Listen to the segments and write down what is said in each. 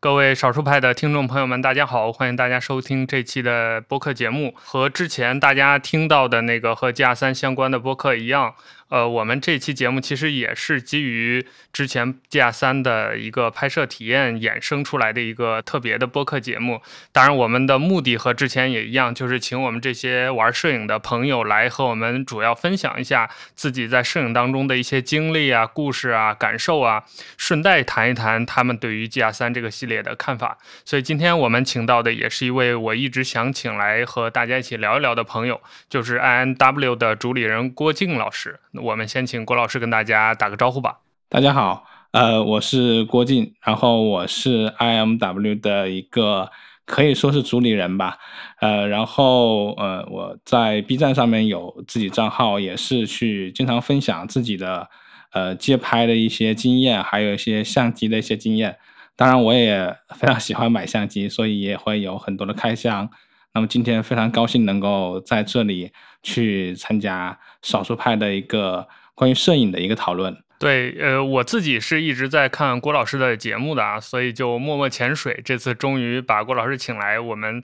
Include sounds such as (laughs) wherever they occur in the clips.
各位少数派的听众朋友们，大家好！欢迎大家收听这期的播客节目。和之前大家听到的那个和 G R 三相关的播客一样。呃，我们这期节目其实也是基于之前 G R 三的一个拍摄体验衍生出来的一个特别的播客节目。当然，我们的目的和之前也一样，就是请我们这些玩摄影的朋友来和我们主要分享一下自己在摄影当中的一些经历啊、故事啊、感受啊，顺带谈一谈他们对于 G R 三这个系列的看法。所以今天我们请到的也是一位我一直想请来和大家一起聊一聊的朋友，就是 I N W 的主理人郭靖老师。我们先请郭老师跟大家打个招呼吧。大家好，呃，我是郭靖，然后我是 IMW 的一个可以说是主理人吧，呃，然后呃，我在 B 站上面有自己账号，也是去经常分享自己的呃街拍的一些经验，还有一些相机的一些经验。当然，我也非常喜欢买相机，所以也会有很多的开箱。那么今天非常高兴能够在这里去参加少数派的一个关于摄影的一个讨论。对，呃，我自己是一直在看郭老师的节目的啊，所以就默默潜水。这次终于把郭老师请来，我们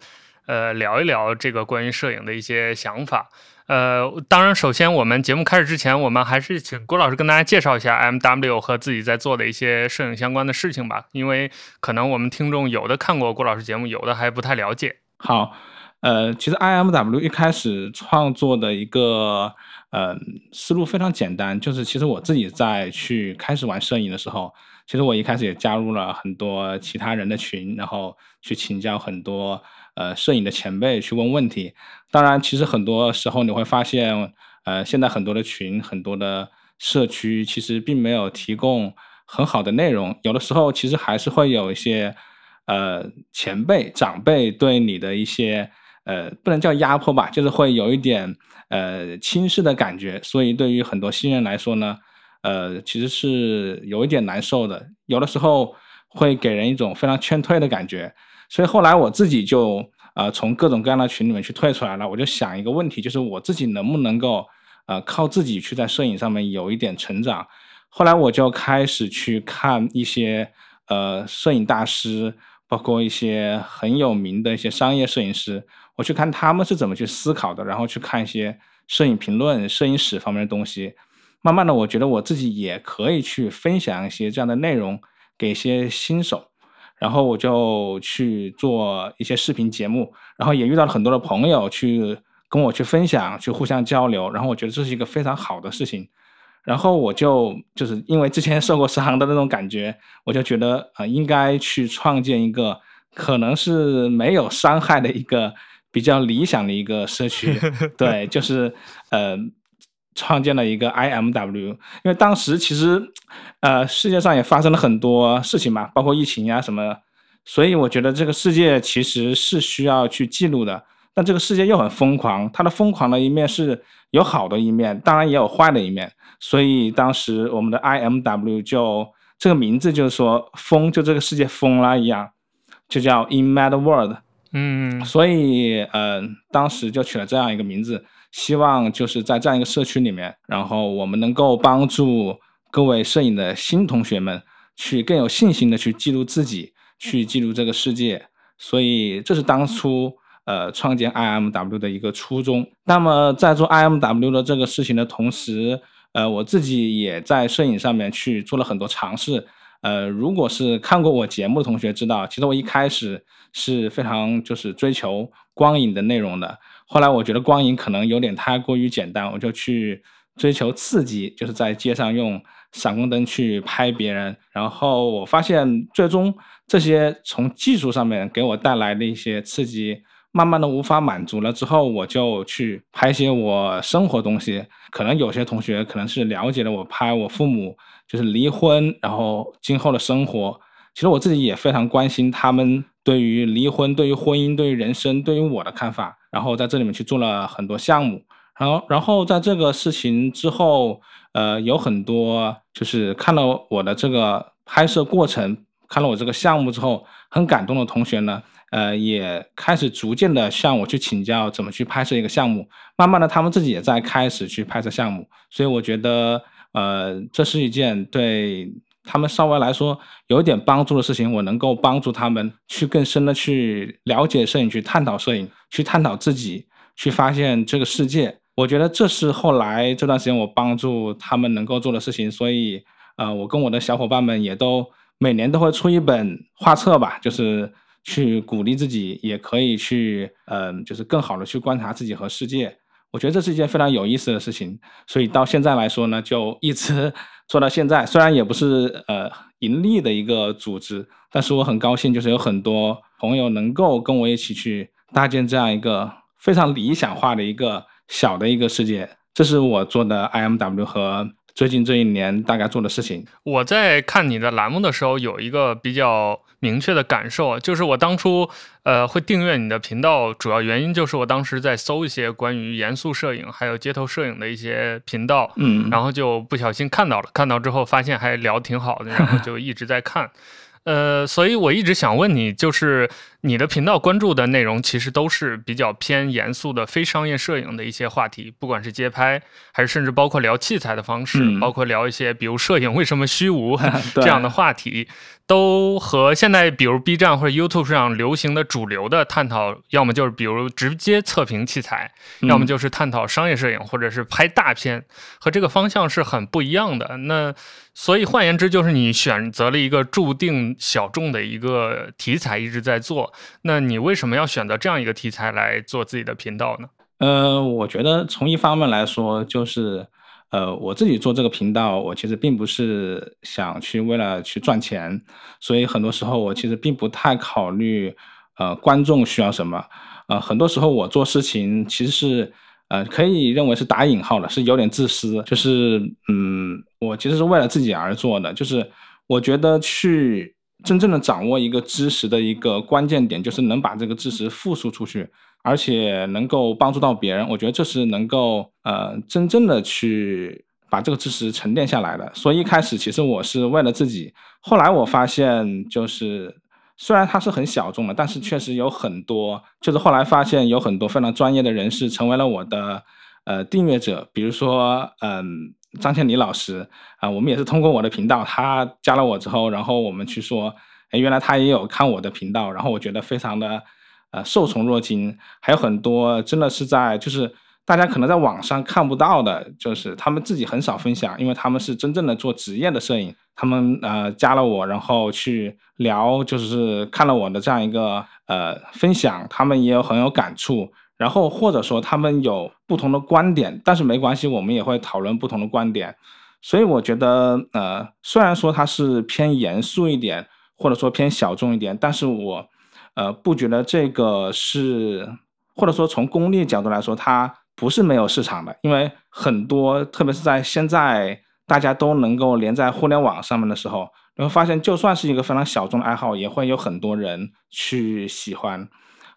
呃聊一聊这个关于摄影的一些想法。呃，当然，首先我们节目开始之前，我们还是请郭老师跟大家介绍一下 M W 和自己在做的一些摄影相关的事情吧，因为可能我们听众有的看过郭老师节目，有的还不太了解。好。呃，其实 IMW 一开始创作的一个呃思路非常简单，就是其实我自己在去开始玩摄影的时候，其实我一开始也加入了很多其他人的群，然后去请教很多呃摄影的前辈去问问题。当然，其实很多时候你会发现，呃，现在很多的群、很多的社区其实并没有提供很好的内容，有的时候其实还是会有一些呃前辈、长辈对你的一些。呃，不能叫压迫吧，就是会有一点呃轻视的感觉，所以对于很多新人来说呢，呃，其实是有一点难受的，有的时候会给人一种非常劝退的感觉。所以后来我自己就呃从各种各样的群里面去退出来了，我就想一个问题，就是我自己能不能够呃靠自己去在摄影上面有一点成长。后来我就开始去看一些呃摄影大师，包括一些很有名的一些商业摄影师。我去看他们是怎么去思考的，然后去看一些摄影评论、摄影史方面的东西。慢慢的，我觉得我自己也可以去分享一些这样的内容给一些新手。然后我就去做一些视频节目，然后也遇到了很多的朋友去跟我去分享，去互相交流。然后我觉得这是一个非常好的事情。然后我就就是因为之前受过 (laughs) 伤的那种感觉，我就觉得啊，应该去创建一个可能是没有伤害的一个。比较理想的一个社区，(laughs) 对，就是呃，创建了一个 IMW，因为当时其实呃世界上也发生了很多事情嘛，包括疫情呀什么，所以我觉得这个世界其实是需要去记录的。但这个世界又很疯狂，它的疯狂的一面是有好的一面，当然也有坏的一面。所以当时我们的 IMW 就这个名字就是说疯，就这个世界疯了一样，就叫 In Mad World。嗯，所以呃，当时就取了这样一个名字，希望就是在这样一个社区里面，然后我们能够帮助各位摄影的新同学们去更有信心的去记录自己，去记录这个世界。所以这是当初呃创建 IMW 的一个初衷。那么在做 IMW 的这个事情的同时，呃，我自己也在摄影上面去做了很多尝试。呃，如果是看过我节目的同学知道，其实我一开始是非常就是追求光影的内容的。后来我觉得光影可能有点太过于简单，我就去追求刺激，就是在街上用闪光灯去拍别人。然后我发现，最终这些从技术上面给我带来的一些刺激，慢慢的无法满足了之后，我就去拍一些我生活东西。可能有些同学可能是了解了我拍我父母。就是离婚，然后今后的生活，其实我自己也非常关心他们对于离婚、对于婚姻、对于人生、对于我的看法。然后在这里面去做了很多项目，然后，然后在这个事情之后，呃，有很多就是看了我的这个拍摄过程，看了我这个项目之后，很感动的同学呢，呃，也开始逐渐的向我去请教怎么去拍摄一个项目。慢慢的，他们自己也在开始去拍摄项目，所以我觉得。呃，这是一件对他们稍微来说有一点帮助的事情，我能够帮助他们去更深的去了解摄影，去探讨摄影，去探讨自己，去发现这个世界。我觉得这是后来这段时间我帮助他们能够做的事情。所以，呃，我跟我的小伙伴们也都每年都会出一本画册吧，(laughs) 就是去鼓励自己，也可以去，嗯，就是更好的去观察自己和世界。我觉得这是一件非常有意思的事情，所以到现在来说呢，就一直 (laughs) 做到现在。虽然也不是呃盈利的一个组织，但是我很高兴，就是有很多朋友能够跟我一起去搭建这样一个非常理想化的一个小的一个世界。这是我做的 IMW 和。最近这一年大概做的事情，我在看你的栏目的时候，有一个比较明确的感受，就是我当初呃会订阅你的频道，主要原因就是我当时在搜一些关于严肃摄影还有街头摄影的一些频道，嗯，然后就不小心看到了，看到之后发现还聊挺好的，然后就一直在看。(laughs) 呃，所以我一直想问你，就是你的频道关注的内容，其实都是比较偏严肃的非商业摄影的一些话题，不管是街拍，还是甚至包括聊器材的方式，包括聊一些比如摄影为什么虚无 (laughs) 这样的话题。都和现在，比如 B 站或者 YouTube 上流行的主流的探讨，要么就是比如直接测评器材，要么就是探讨商业摄影，或者是拍大片，和这个方向是很不一样的。那所以换言之，就是你选择了一个注定小众的一个题材，一直在做。那你为什么要选择这样一个题材来做自己的频道呢？呃，我觉得从一方面来说，就是。呃，我自己做这个频道，我其实并不是想去为了去赚钱，所以很多时候我其实并不太考虑呃观众需要什么。呃，很多时候我做事情其实是呃可以认为是打引号的，是有点自私，就是嗯，我其实是为了自己而做的。就是我觉得去真正的掌握一个知识的一个关键点，就是能把这个知识复述出去。而且能够帮助到别人，我觉得这是能够呃真正的去把这个知识沉淀下来的。所以一开始其实我是为了自己，后来我发现就是虽然它是很小众的，但是确实有很多，就是后来发现有很多非常专业的人士成为了我的呃订阅者，比如说嗯张倩妮老师啊，我们也是通过我的频道，他加了我之后，然后我们去说，哎原来他也有看我的频道，然后我觉得非常的。呃，受宠若惊，还有很多真的是在，就是大家可能在网上看不到的，就是他们自己很少分享，因为他们是真正的做职业的摄影，他们呃加了我，然后去聊，就是看了我的这样一个呃分享，他们也有很有感触，然后或者说他们有不同的观点，但是没关系，我们也会讨论不同的观点，所以我觉得呃，虽然说它是偏严肃一点，或者说偏小众一点，但是我。呃，不觉得这个是，或者说从功利角度来说，它不是没有市场的，因为很多，特别是在现在大家都能够连在互联网上面的时候，你会发现，就算是一个非常小众的爱好，也会有很多人去喜欢。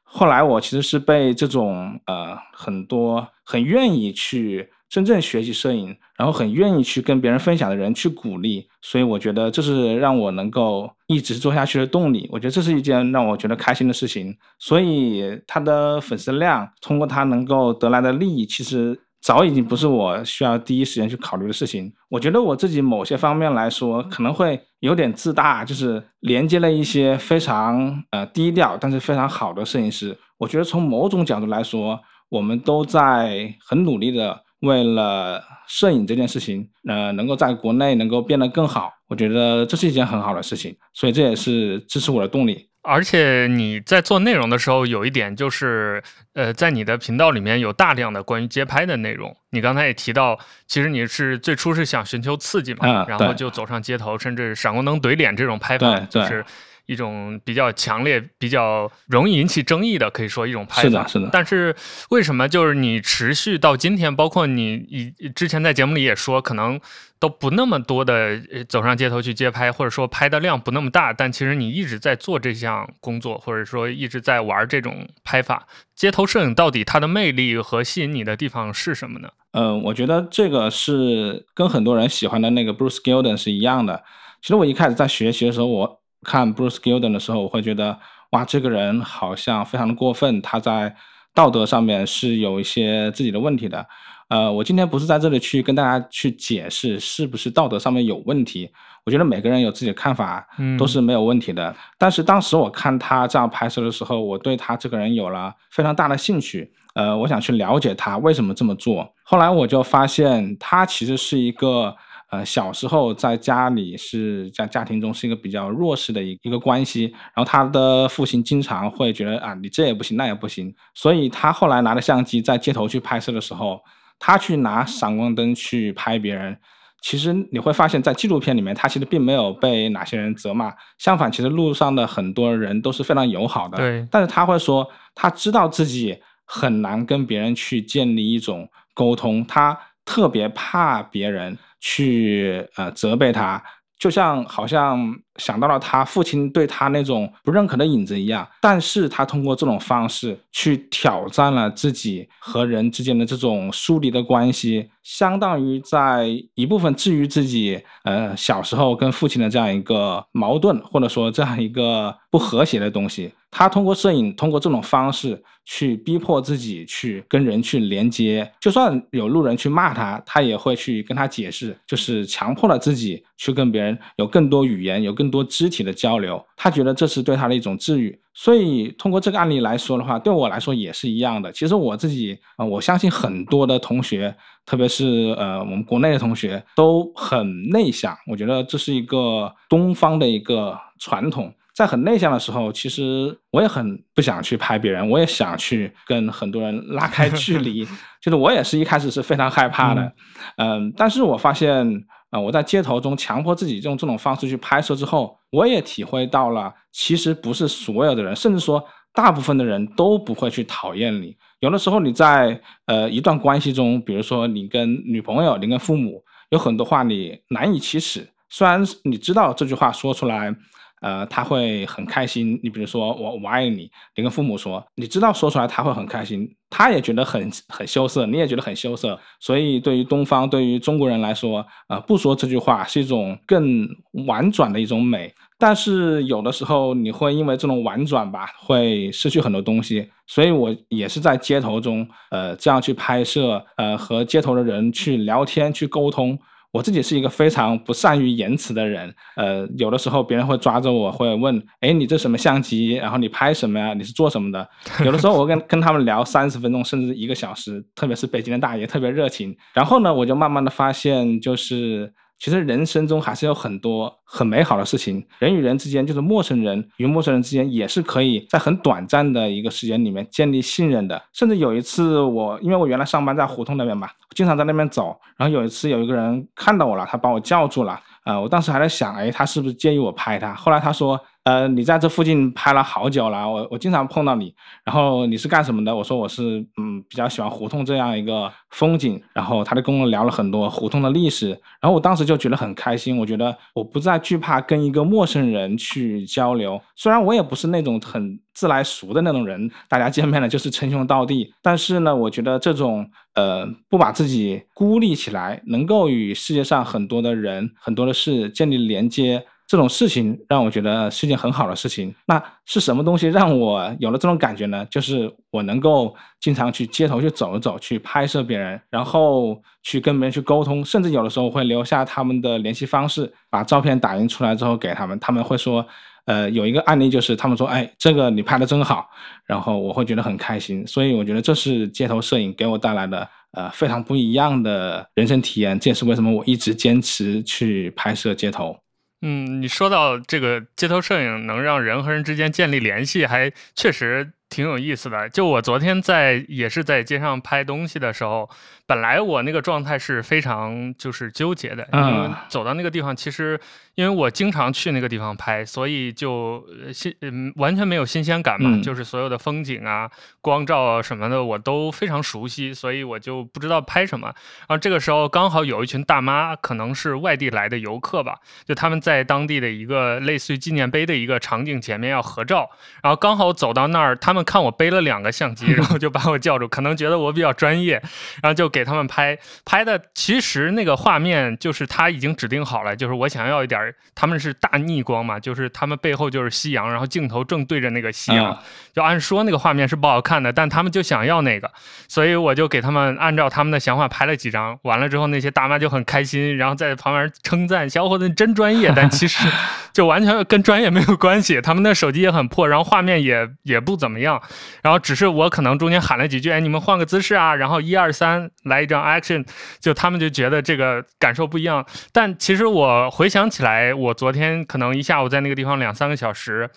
后来我其实是被这种呃很多很愿意去。真正学习摄影，然后很愿意去跟别人分享的人去鼓励，所以我觉得这是让我能够一直做下去的动力。我觉得这是一件让我觉得开心的事情。所以他的粉丝量，通过他能够得来的利益，其实早已经不是我需要第一时间去考虑的事情。我觉得我自己某些方面来说可能会有点自大，就是连接了一些非常呃低调但是非常好的摄影师。我觉得从某种角度来说，我们都在很努力的。为了摄影这件事情，呃，能够在国内能够变得更好，我觉得这是一件很好的事情，所以这也是支持我的动力。而且你在做内容的时候，有一点就是，呃，在你的频道里面有大量的关于街拍的内容。你刚才也提到，其实你是最初是想寻求刺激嘛，然后就走上街头，甚至闪光灯怼脸这种拍法，就是。一种比较强烈、比较容易引起争议的，可以说一种拍法。是的，是的。但是为什么就是你持续到今天，包括你以之前在节目里也说，可能都不那么多的走上街头去街拍，或者说拍的量不那么大，但其实你一直在做这项工作，或者说一直在玩这种拍法。街头摄影到底它的魅力和吸引你的地方是什么呢？嗯，我觉得这个是跟很多人喜欢的那个 Bruce Gilden 是一样的。其实我一开始在学习的时候，我。看 Bruce Gilden 的时候，我会觉得哇，这个人好像非常的过分，他在道德上面是有一些自己的问题的。呃，我今天不是在这里去跟大家去解释是不是道德上面有问题，我觉得每个人有自己的看法，都是没有问题的。但是当时我看他这样拍摄的时候，我对他这个人有了非常大的兴趣，呃，我想去了解他为什么这么做。后来我就发现他其实是一个。呃，小时候在家里是在家庭中是一个比较弱势的一一个关系，然后他的父亲经常会觉得啊，你这也不行，那也不行，所以他后来拿着相机在街头去拍摄的时候，他去拿闪光灯去拍别人，其实你会发现在纪录片里面，他其实并没有被哪些人责骂，相反，其实路上的很多人都是非常友好的。对，但是他会说，他知道自己很难跟别人去建立一种沟通，他特别怕别人。去呃责备他，就像好像想到了他父亲对他那种不认可的影子一样，但是他通过这种方式去挑战了自己和人之间的这种疏离的关系，相当于在一部分治愈自己呃小时候跟父亲的这样一个矛盾，或者说这样一个不和谐的东西。他通过摄影，通过这种方式去逼迫自己去跟人去连接，就算有路人去骂他，他也会去跟他解释，就是强迫了自己去跟别人有更多语言、有更多肢体的交流。他觉得这是对他的一种治愈。所以通过这个案例来说的话，对我来说也是一样的。其实我自己啊，我相信很多的同学，特别是呃我们国内的同学都很内向。我觉得这是一个东方的一个传统。在很内向的时候，其实我也很不想去拍别人，我也想去跟很多人拉开距离。(laughs) 就是我也是一开始是非常害怕的，嗯，但是我发现，啊，我在街头中强迫自己用这种方式去拍摄之后，我也体会到了，其实不是所有的人，甚至说大部分的人都不会去讨厌你。有的时候你在呃一段关系中，比如说你跟女朋友，你跟父母，有很多话你难以启齿，虽然你知道这句话说出来。呃，他会很开心。你比如说，我我爱你，你跟父母说，你知道说出来他会很开心，他也觉得很很羞涩，你也觉得很羞涩。所以对于东方，对于中国人来说，呃，不说这句话是一种更婉转的一种美。但是有的时候你会因为这种婉转吧，会失去很多东西。所以我也是在街头中，呃，这样去拍摄，呃，和街头的人去聊天，去沟通。我自己是一个非常不善于言辞的人，呃，有的时候别人会抓着我，会问，哎，你这什么相机？然后你拍什么呀？你是做什么的？有的时候我跟跟他们聊三十分钟，甚至一个小时，特别是北京的大爷特别热情。然后呢，我就慢慢的发现，就是。其实人生中还是有很多很美好的事情，人与人之间，就是陌生人与陌生人之间，也是可以在很短暂的一个时间里面建立信任的。甚至有一次，我因为我原来上班在胡同那边嘛，经常在那边走，然后有一次有一个人看到我了，他把我叫住了。呃，我当时还在想，哎，他是不是介意我拍他？后来他说，呃，你在这附近拍了好久了，我我经常碰到你。然后你是干什么的？我说我是，嗯，比较喜欢胡同这样一个风景。然后他就跟我聊了很多胡同的历史。然后我当时就觉得很开心，我觉得我不再惧怕跟一个陌生人去交流。虽然我也不是那种很自来熟的那种人，大家见面了就是称兄道弟。但是呢，我觉得这种。呃，不把自己孤立起来，能够与世界上很多的人、很多的事建立连接，这种事情让我觉得是件很好的事情。那是什么东西让我有了这种感觉呢？就是我能够经常去街头去走一走，去拍摄别人，然后去跟别人去沟通，甚至有的时候会留下他们的联系方式，把照片打印出来之后给他们，他们会说。呃，有一个案例就是他们说，哎，这个你拍的真好，然后我会觉得很开心，所以我觉得这是街头摄影给我带来的呃非常不一样的人生体验，这也是为什么我一直坚持去拍摄街头。嗯，你说到这个街头摄影能让人和人之间建立联系，还确实挺有意思的。就我昨天在也是在街上拍东西的时候。本来我那个状态是非常就是纠结的，因为走到那个地方，其实因为我经常去那个地方拍，所以就新嗯完全没有新鲜感嘛，就是所有的风景啊、光照啊什么的我都非常熟悉，所以我就不知道拍什么。然后这个时候刚好有一群大妈，可能是外地来的游客吧，就他们在当地的一个类似于纪念碑的一个场景前面要合照，然后刚好走到那儿，他们。们看我背了两个相机，(laughs) 然后就把我叫住，可能觉得我比较专业，然后就给他们拍拍的。其实那个画面就是他已经指定好了，就是我想要一点，他们是大逆光嘛，就是他们背后就是夕阳，然后镜头正对着那个夕阳，就按说那个画面是不好看的，但他们就想要那个，所以我就给他们按照他们的想法拍了几张。完了之后，那些大妈就很开心，然后在旁边称赞小伙子真专业，但其实就完全跟专业没有关系。他们的手机也很破，然后画面也也不怎么样，然后只是我可能中间喊了几句，哎，你们换个姿势啊，然后一二三来一张 action，就他们就觉得这个感受不一样。但其实我回想起来，我昨天可能一下午在那个地方两三个小时。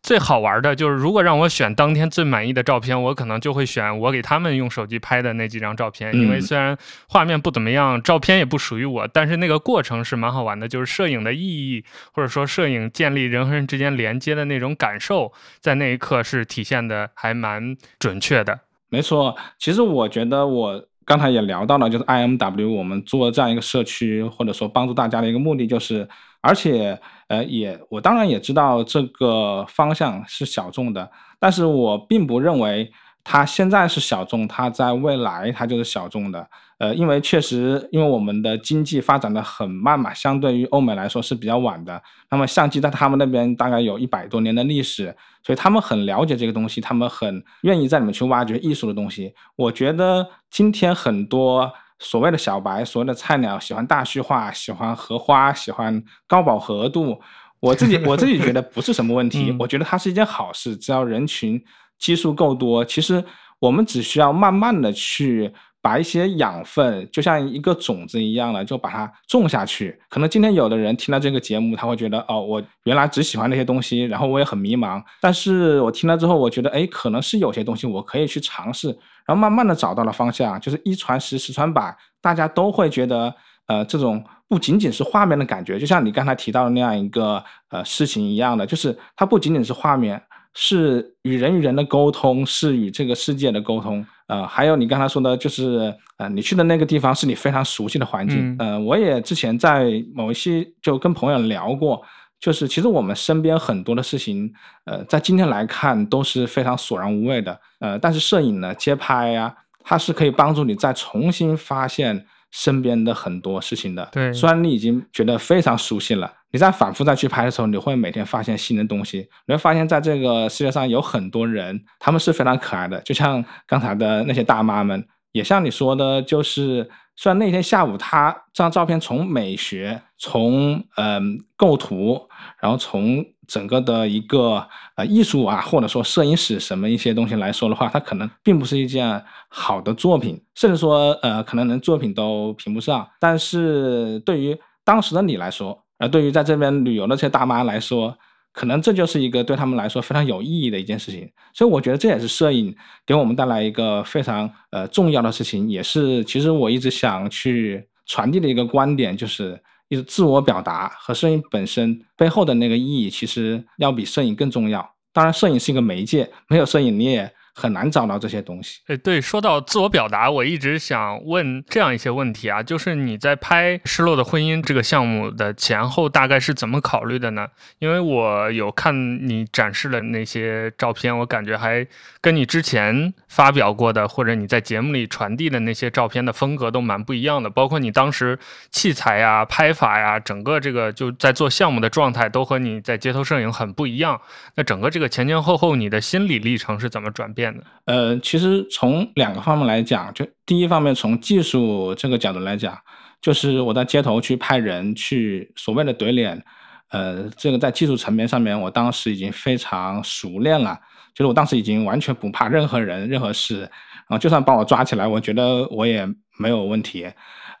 最好玩的就是，如果让我选当天最满意的照片，我可能就会选我给他们用手机拍的那几张照片。因为虽然画面不怎么样，照片也不属于我，但是那个过程是蛮好玩的。就是摄影的意义，或者说摄影建立人和人之间连接的那种感受，在那一刻是体现的还蛮准确的。没错，其实我觉得我刚才也聊到了，就是 IMW 我们做这样一个社区，或者说帮助大家的一个目的就是。而且，呃，也我当然也知道这个方向是小众的，但是我并不认为它现在是小众，它在未来它就是小众的。呃，因为确实，因为我们的经济发展的很慢嘛，相对于欧美来说是比较晚的。那么相机在他们那边大概有一百多年的历史，所以他们很了解这个东西，他们很愿意在里面去挖掘艺术的东西。我觉得今天很多。所谓的小白，所谓的菜鸟，喜欢大虚化，喜欢荷花，喜欢高饱和度。我自己我自己觉得不是什么问 (laughs) 题，我觉得它是一件好事。只要人群基数够多，其实我们只需要慢慢的去把一些养分，就像一个种子一样的，就把它种下去。可能今天有的人听了这个节目，他会觉得哦，我原来只喜欢那些东西，然后我也很迷茫。但是我听了之后，我觉得哎，可能是有些东西我可以去尝试。然后慢慢的找到了方向，就是一传十，十传百，大家都会觉得，呃，这种不仅仅是画面的感觉，就像你刚才提到的那样一个呃事情一样的，就是它不仅仅是画面，是与人与人的沟通，是与这个世界的沟通，呃，还有你刚才说的，就是呃，你去的那个地方是你非常熟悉的环境，呃，我也之前在某一些就跟朋友聊过。就是其实我们身边很多的事情，呃，在今天来看都是非常索然无味的，呃，但是摄影呢，街拍呀，它是可以帮助你再重新发现身边的很多事情的。对，虽然你已经觉得非常熟悉了，你在反复再去拍的时候，你会每天发现新的东西，你会发现在这个世界上有很多人，他们是非常可爱的，就像刚才的那些大妈们，也像你说的，就是。虽然那天下午，他这张照片从美学、从嗯构图，然后从整个的一个呃艺术啊，或者说摄影史什么一些东西来说的话，它可能并不是一件好的作品，甚至说呃可能连作品都评不上。但是对于当时的你来说，呃，对于在这边旅游的这些大妈来说，可能这就是一个对他们来说非常有意义的一件事情，所以我觉得这也是摄影给我们带来一个非常呃重要的事情，也是其实我一直想去传递的一个观点，就是一直自我表达和摄影本身背后的那个意义，其实要比摄影更重要。当然，摄影是一个媒介，没有摄影你也。很难找到这些东西。哎，对，说到自我表达，我一直想问这样一些问题啊，就是你在拍《失落的婚姻》这个项目的前后大概是怎么考虑的呢？因为我有看你展示的那些照片，我感觉还跟你之前发表过的或者你在节目里传递的那些照片的风格都蛮不一样的，包括你当时器材呀、拍法呀，整个这个就在做项目的状态都和你在街头摄影很不一样。那整个这个前前后后，你的心理历程是怎么转变的？呃，其实从两个方面来讲，就第一方面从技术这个角度来讲，就是我在街头去拍人，去所谓的怼脸，呃，这个在技术层面上面，我当时已经非常熟练了，就是我当时已经完全不怕任何人、任何事，然后就算把我抓起来，我觉得我也没有问题。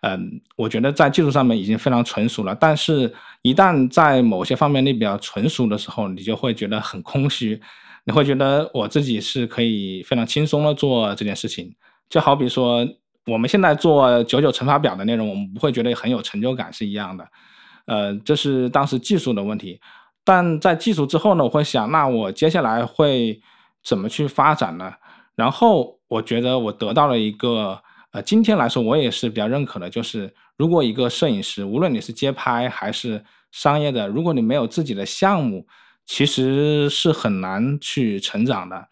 嗯，我觉得在技术上面已经非常纯熟了，但是一旦在某些方面你比较纯熟的时候，你就会觉得很空虚。你会觉得我自己是可以非常轻松的做这件事情，就好比说我们现在做九九乘法表的内容，我们不会觉得很有成就感是一样的。呃，这是当时技术的问题，但在技术之后呢，我会想，那我接下来会怎么去发展呢？然后我觉得我得到了一个，呃，今天来说我也是比较认可的，就是如果一个摄影师，无论你是街拍还是商业的，如果你没有自己的项目，其实是很难去成长的，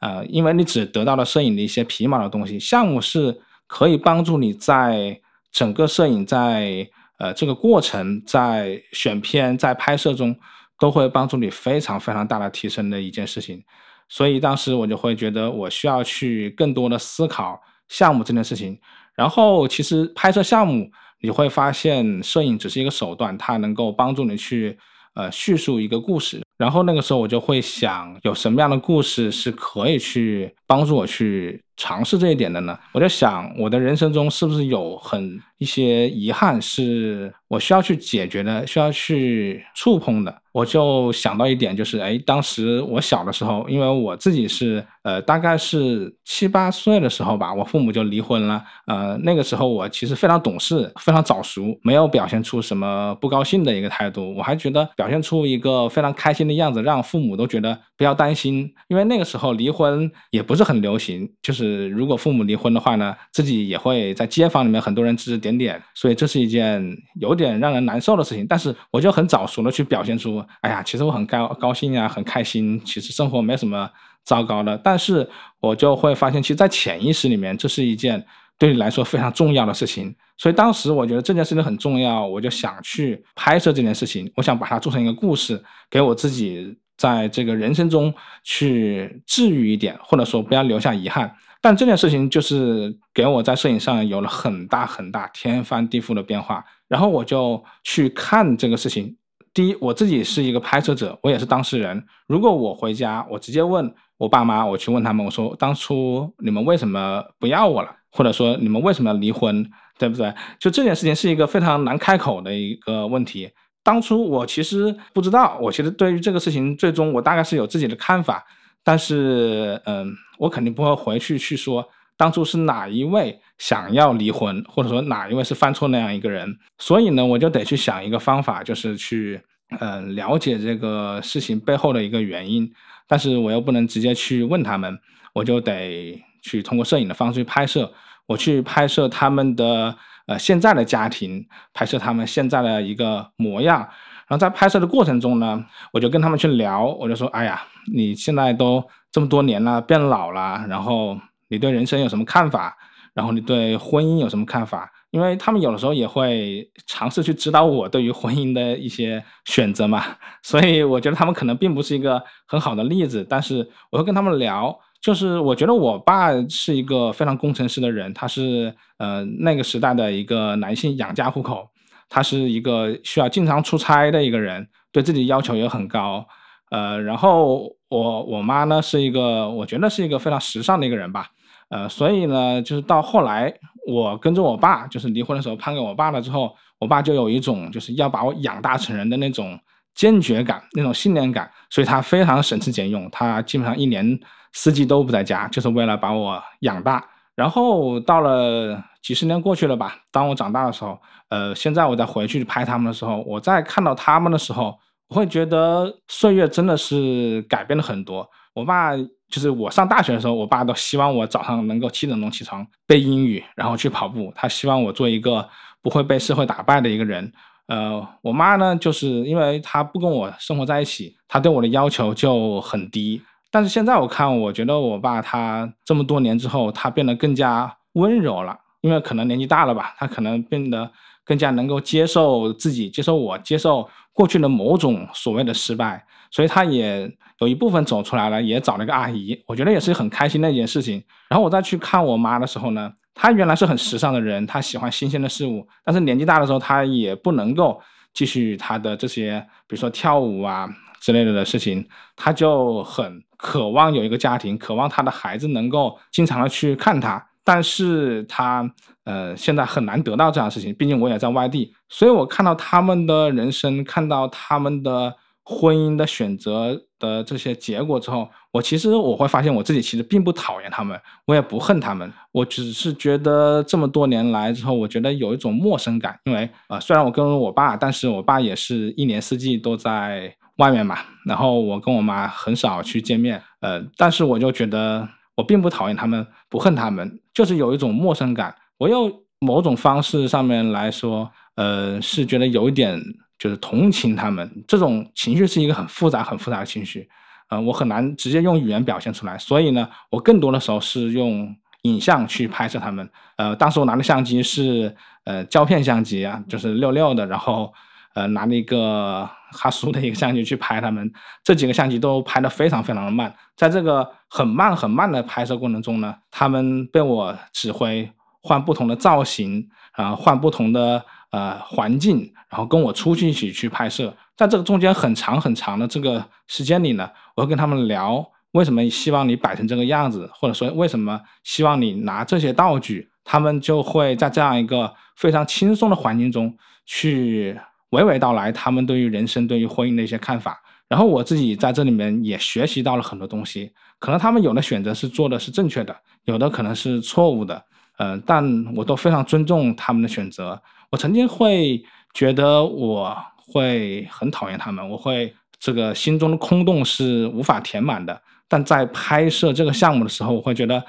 呃，因为你只得到了摄影的一些皮毛的东西，项目是可以帮助你在整个摄影在呃这个过程，在选片在拍摄中都会帮助你非常非常大的提升的一件事情。所以当时我就会觉得我需要去更多的思考项目这件事情。然后其实拍摄项目你会发现，摄影只是一个手段，它能够帮助你去呃叙述一个故事。然后那个时候我就会想，有什么样的故事是可以去帮助我去尝试这一点的呢？我就想，我的人生中是不是有很一些遗憾，是我需要去解决的，需要去触碰的？我就想到一点，就是哎，当时我小的时候，因为我自己是呃，大概是七八岁的时候吧，我父母就离婚了。呃，那个时候我其实非常懂事，非常早熟，没有表现出什么不高兴的一个态度，我还觉得表现出一个非常开心的样子，让父母都觉得不要担心。因为那个时候离婚也不是很流行，就是如果父母离婚的话呢，自己也会在街坊里面很多人指指点点，所以这是一件有点让人难受的事情。但是我就很早熟的去表现出。哎呀，其实我很高高兴呀，很开心。其实生活没什么糟糕的，但是我就会发现，其实，在潜意识里面，这是一件对你来说非常重要的事情。所以当时我觉得这件事情很重要，我就想去拍摄这件事情，我想把它做成一个故事，给我自己在这个人生中去治愈一点，或者说不要留下遗憾。但这件事情就是给我在摄影上有了很大很大天翻地覆的变化。然后我就去看这个事情。第一，我自己是一个拍摄者，我也是当事人。如果我回家，我直接问我爸妈，我去问他们，我说当初你们为什么不要我了，或者说你们为什么要离婚，对不对？就这件事情是一个非常难开口的一个问题。当初我其实不知道，我其实对于这个事情，最终我大概是有自己的看法，但是嗯，我肯定不会回去去说当初是哪一位想要离婚，或者说哪一位是犯错那样一个人。所以呢，我就得去想一个方法，就是去。嗯，了解这个事情背后的一个原因，但是我又不能直接去问他们，我就得去通过摄影的方式去拍摄。我去拍摄他们的呃现在的家庭，拍摄他们现在的一个模样。然后在拍摄的过程中呢，我就跟他们去聊，我就说：哎呀，你现在都这么多年了，变老了，然后你对人生有什么看法？然后你对婚姻有什么看法？因为他们有的时候也会尝试去指导我对于婚姻的一些选择嘛，所以我觉得他们可能并不是一个很好的例子。但是我会跟他们聊，就是我觉得我爸是一个非常工程师的人，他是呃那个时代的一个男性养家糊口，他是一个需要经常出差的一个人，对自己要求也很高。呃，然后我我妈呢是一个我觉得是一个非常时尚的一个人吧。呃，所以呢，就是到后来，我跟着我爸，就是离婚的时候判给我爸了之后，我爸就有一种就是要把我养大成人的那种坚决感，那种信念感，所以他非常省吃俭用，他基本上一年四季都不在家，就是为了把我养大。然后到了几十年过去了吧，当我长大的时候，呃，现在我再回去拍他们的时候，我再看到他们的时候，会觉得岁月真的是改变了很多。我爸。就是我上大学的时候，我爸都希望我早上能够七点钟起床背英语，然后去跑步。他希望我做一个不会被社会打败的一个人。呃，我妈呢，就是因为她不跟我生活在一起，她对我的要求就很低。但是现在我看，我觉得我爸他这么多年之后，他变得更加温柔了，因为可能年纪大了吧，他可能变得更加能够接受自己，接受我，接受过去的某种所谓的失败。所以他也有一部分走出来了，也找了一个阿姨，我觉得也是很开心的一件事情。然后我再去看我妈的时候呢，她原来是很时尚的人，她喜欢新鲜的事物，但是年纪大的时候，她也不能够继续她的这些，比如说跳舞啊之类的的事情，她就很渴望有一个家庭，渴望她的孩子能够经常的去看她。但是他呃现在很难得到这样的事情，毕竟我也在外地，所以我看到他们的人生，看到他们的。婚姻的选择的这些结果之后，我其实我会发现我自己其实并不讨厌他们，我也不恨他们，我只是觉得这么多年来之后，我觉得有一种陌生感。因为呃，虽然我跟我爸，但是我爸也是一年四季都在外面嘛，然后我跟我妈很少去见面，呃，但是我就觉得我并不讨厌他们，不恨他们，就是有一种陌生感。我用某种方式上面来说，呃，是觉得有一点。就是同情他们这种情绪是一个很复杂、很复杂的情绪，呃，我很难直接用语言表现出来，所以呢，我更多的时候是用影像去拍摄他们。呃，当时我拿的相机是呃胶片相机啊，就是六六的，然后呃拿了一个哈苏的一个相机去拍他们，这几个相机都拍得非常非常的慢。在这个很慢很慢的拍摄过程中呢，他们被我指挥换不同的造型，啊，换不同的呃环境，然后跟我出去一起去拍摄。在这个中间很长很长的这个时间里呢，我会跟他们聊为什么希望你摆成这个样子，或者说为什么希望你拿这些道具，他们就会在这样一个非常轻松的环境中去娓娓道来他们对于人生、对于婚姻的一些看法。然后我自己在这里面也学习到了很多东西，可能他们有的选择是做的是正确的，有的可能是错误的，呃，但我都非常尊重他们的选择。我曾经会觉得我。会很讨厌他们，我会这个心中的空洞是无法填满的。但在拍摄这个项目的时候，我会觉得，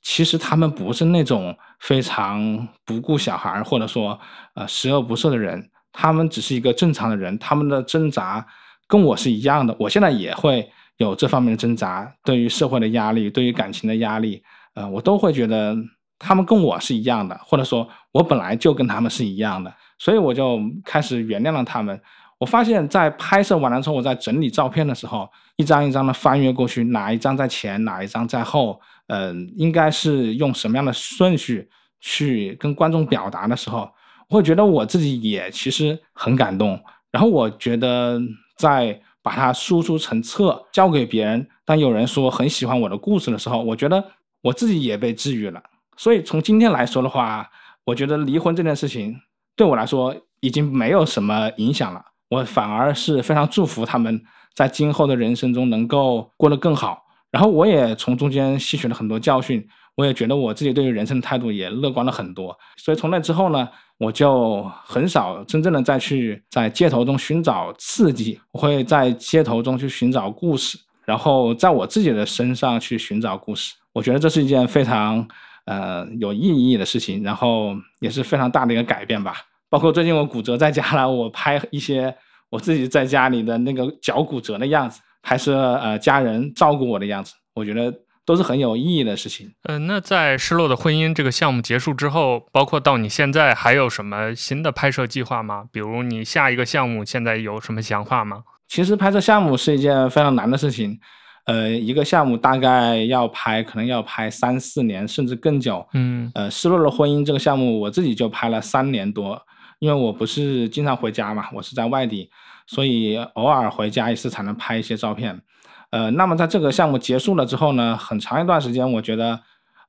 其实他们不是那种非常不顾小孩或者说呃十恶不赦的人，他们只是一个正常的人，他们的挣扎跟我是一样的。我现在也会有这方面的挣扎，对于社会的压力，对于感情的压力，呃，我都会觉得他们跟我是一样的，或者说我本来就跟他们是一样的。所以我就开始原谅了他们。我发现，在拍摄完了之后，我在整理照片的时候，一张一张的翻阅过去，哪一张在前，哪一张在后，嗯，应该是用什么样的顺序去跟观众表达的时候，我会觉得我自己也其实很感动。然后我觉得，在把它输出成册交给别人，当有人说很喜欢我的故事的时候，我觉得我自己也被治愈了。所以从今天来说的话，我觉得离婚这件事情。对我来说已经没有什么影响了，我反而是非常祝福他们在今后的人生中能够过得更好。然后我也从中间吸取了很多教训，我也觉得我自己对于人生的态度也乐观了很多。所以从那之后呢，我就很少真正的再去在街头中寻找刺激，我会在街头中去寻找故事，然后在我自己的身上去寻找故事。我觉得这是一件非常呃有意义的事情，然后也是非常大的一个改变吧。包括最近我骨折在家了，我拍一些我自己在家里的那个脚骨折的样子，拍摄呃家人照顾我的样子，我觉得都是很有意义的事情。嗯，那在《失落的婚姻》这个项目结束之后，包括到你现在还有什么新的拍摄计划吗？比如你下一个项目现在有什么想法吗？其实拍摄项目是一件非常难的事情，呃，一个项目大概要拍，可能要拍三四年甚至更久。嗯，呃，《失落的婚姻》这个项目我自己就拍了三年多。因为我不是经常回家嘛，我是在外地，所以偶尔回家一次才能拍一些照片。呃，那么在这个项目结束了之后呢，很长一段时间，我觉得，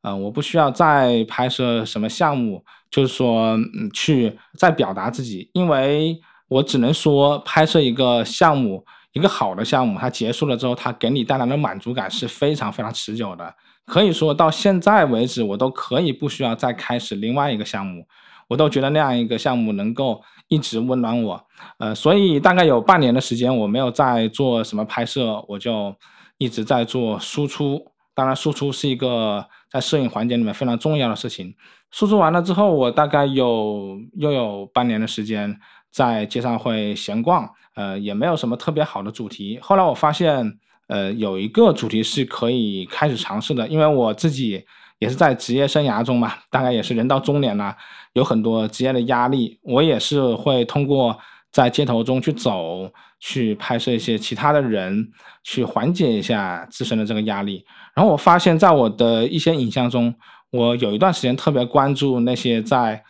呃，我不需要再拍摄什么项目，就是说，嗯，去再表达自己，因为我只能说，拍摄一个项目，一个好的项目，它结束了之后，它给你带来的满足感是非常非常持久的。可以说到现在为止，我都可以不需要再开始另外一个项目。我都觉得那样一个项目能够一直温暖我，呃，所以大概有半年的时间我没有在做什么拍摄，我就一直在做输出。当然，输出是一个在摄影环节里面非常重要的事情。输出完了之后，我大概有又有半年的时间在街上会闲逛，呃，也没有什么特别好的主题。后来我发现，呃，有一个主题是可以开始尝试的，因为我自己。也是在职业生涯中嘛，大概也是人到中年了，有很多职业的压力。我也是会通过在街头中去走，去拍摄一些其他的人，去缓解一下自身的这个压力。然后我发现，在我的一些影像中，我有一段时间特别关注那些在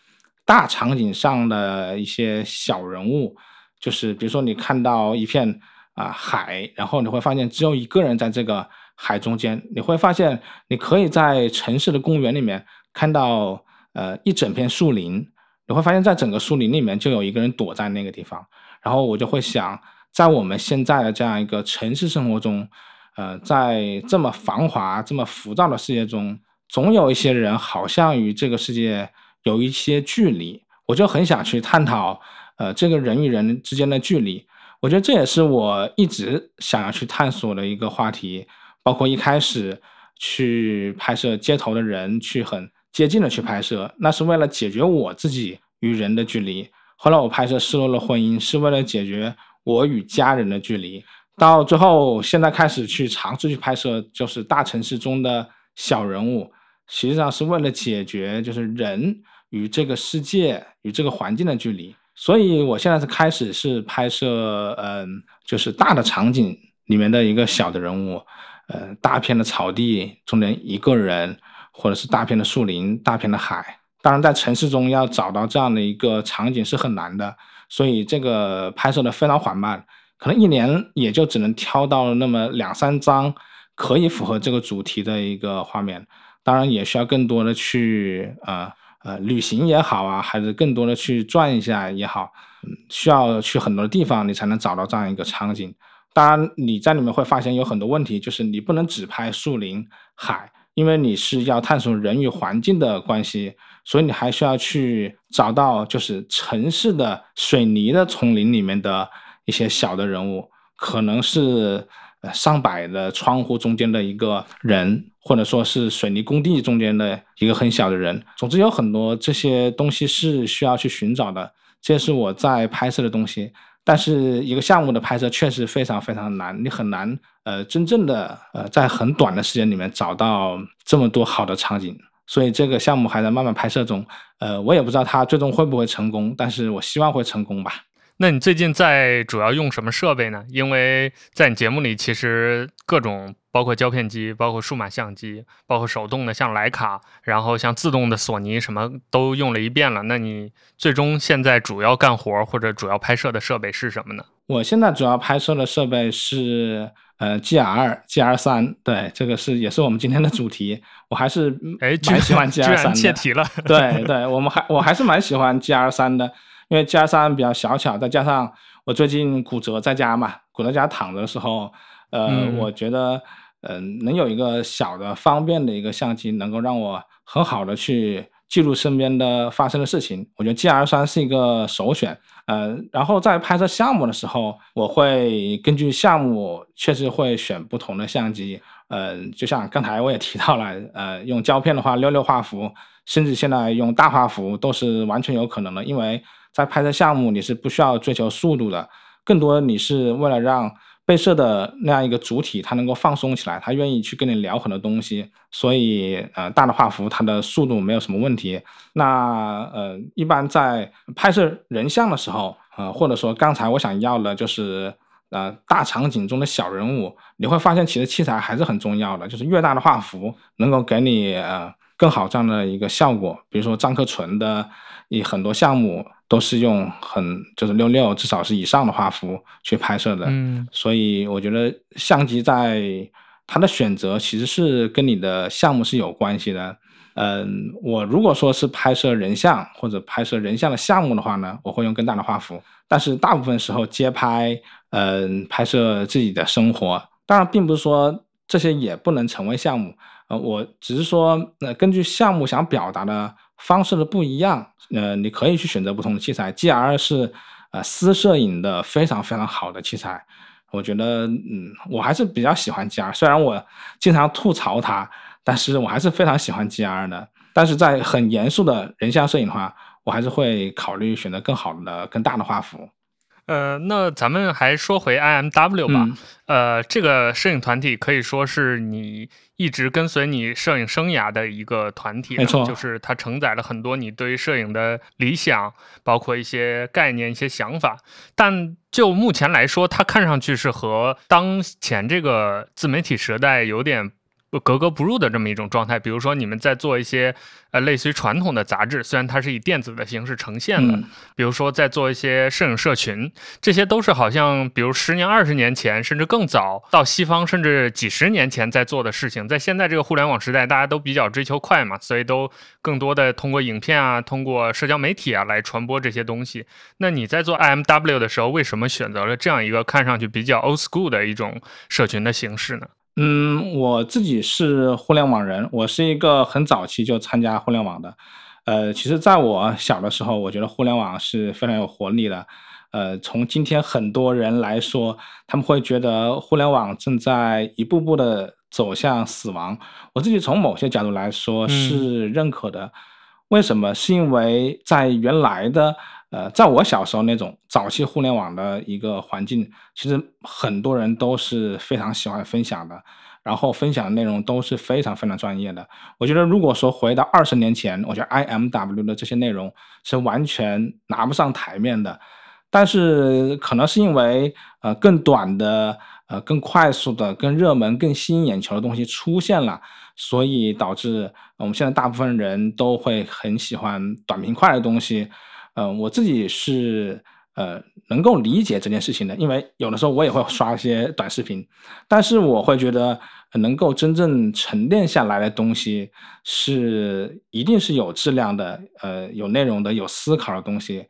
大场景上的一些小人物，就是比如说你看到一片啊海，然后你会发现只有一个人在这个。海中间，你会发现，你可以在城市的公园里面看到，呃，一整片树林。你会发现在整个树林里面就有一个人躲在那个地方。然后我就会想，在我们现在的这样一个城市生活中，呃，在这么繁华、这么浮躁的世界中，总有一些人好像与这个世界有一些距离。我就很想去探讨，呃，这个人与人之间的距离。我觉得这也是我一直想要去探索的一个话题。包括一开始去拍摄街头的人，去很接近的去拍摄，那是为了解决我自己与人的距离。后来我拍摄失落的婚姻，是为了解决我与家人的距离。到最后现在开始去尝试去拍摄，就是大城市中的小人物，实际上是为了解决就是人与这个世界与这个环境的距离。所以我现在是开始是拍摄，嗯，就是大的场景里面的一个小的人物，呃，大片的草地中间一个人，或者是大片的树林、大片的海。当然，在城市中要找到这样的一个场景是很难的，所以这个拍摄的非常缓慢，可能一年也就只能挑到那么两三张可以符合这个主题的一个画面。当然，也需要更多的去呃呃旅行也好啊，还是更多的去转一下也好，需要去很多的地方，你才能找到这样一个场景。当然，你在里面会发现有很多问题，就是你不能只拍树林、海，因为你是要探索人与环境的关系。所以你还需要去找到，就是城市的水泥的丛林里面的一些小的人物，可能是上百的窗户中间的一个人，或者说是水泥工地中间的一个很小的人。总之有很多这些东西是需要去寻找的，这是我在拍摄的东西。但是一个项目的拍摄确实非常非常难，你很难呃真正的呃在很短的时间里面找到这么多好的场景。所以这个项目还在慢慢拍摄中，呃，我也不知道它最终会不会成功，但是我希望会成功吧。那你最近在主要用什么设备呢？因为在你节目里，其实各种包括胶片机、包括数码相机、包括手动的像徕卡，然后像自动的索尼，什么都用了一遍了。那你最终现在主要干活或者主要拍摄的设备是什么呢？我现在主要拍摄的设备是。呃，G R G R 三，对，这个是也是我们今天的主题。我还是哎，蛮喜欢 G R 三的。切题了。(laughs) 对对，我们还我还是蛮喜欢 G R 三的，因为 R 三比较小巧，再加上我最近骨折在家嘛，骨折家躺着的时候，呃，我觉得嗯，能有一个小的方便的一个相机，能够让我很好的去。记录身边的发生的事情，我觉得 G R 三是一个首选。呃，然后在拍摄项目的时候，我会根据项目确实会选不同的相机。呃，就像刚才我也提到了，呃，用胶片的话，六六画幅，甚至现在用大画幅都是完全有可能的。因为在拍摄项目，你是不需要追求速度的，更多你是为了让。被摄的那样一个主体，他能够放松起来，他愿意去跟你聊很多东西，所以呃，大的画幅它的速度没有什么问题。那呃，一般在拍摄人像的时候，呃，或者说刚才我想要的就是呃大场景中的小人物，你会发现其实器材还是很重要的，就是越大的画幅能够给你呃更好这样的一个效果。比如说张克纯的以很多项目。都是用很就是六六至少是以上的画幅去拍摄的，嗯，所以我觉得相机在它的选择其实是跟你的项目是有关系的。嗯，我如果说是拍摄人像或者拍摄人像的项目的话呢，我会用更大的画幅。但是大部分时候街拍，嗯，拍摄自己的生活，当然并不是说这些也不能成为项目。呃，我只是说，呃，根据项目想表达的。方式的不一样，呃，你可以去选择不同的器材。G R 是呃私摄影的非常非常好的器材，我觉得，嗯，我还是比较喜欢 G R。虽然我经常吐槽它，但是我还是非常喜欢 G R 的。但是在很严肃的人像摄影的话，我还是会考虑选择更好的、更大的画幅。呃，那咱们还说回 I M W 吧。呃，这个摄影团体可以说是你一直跟随你摄影生涯的一个团体，没错，就是它承载了很多你对于摄影的理想，包括一些概念、一些想法。但就目前来说，它看上去是和当前这个自媒体时代有点。格格不入的这么一种状态，比如说你们在做一些呃类似于传统的杂志，虽然它是以电子的形式呈现的，比如说在做一些摄影社群，这些都是好像比如十年、二十年前甚至更早到西方甚至几十年前在做的事情，在现在这个互联网时代，大家都比较追求快嘛，所以都更多的通过影片啊、通过社交媒体啊来传播这些东西。那你在做 IMW 的时候，为什么选择了这样一个看上去比较 old school 的一种社群的形式呢？嗯，我自己是互联网人，我是一个很早期就参加互联网的。呃，其实在我小的时候，我觉得互联网是非常有活力的。呃，从今天很多人来说，他们会觉得互联网正在一步步的走向死亡。我自己从某些角度来说是认可的。为什么？是因为在原来的呃，在我小时候那种早期互联网的一个环境，其实很多人都是非常喜欢分享的，然后分享的内容都是非常非常专业的。我觉得如果说回到二十年前，我觉得 IMW 的这些内容是完全拿不上台面的。但是可能是因为呃更短的、呃更快速的、更热门、更吸引眼球的东西出现了，所以导致我们现在大部分人都会很喜欢短平快的东西。嗯，我自己是呃能够理解这件事情的，因为有的时候我也会刷一些短视频，但是我会觉得能够真正沉淀下来的东西是一定是有质量的，呃，有内容的，有思考的东西。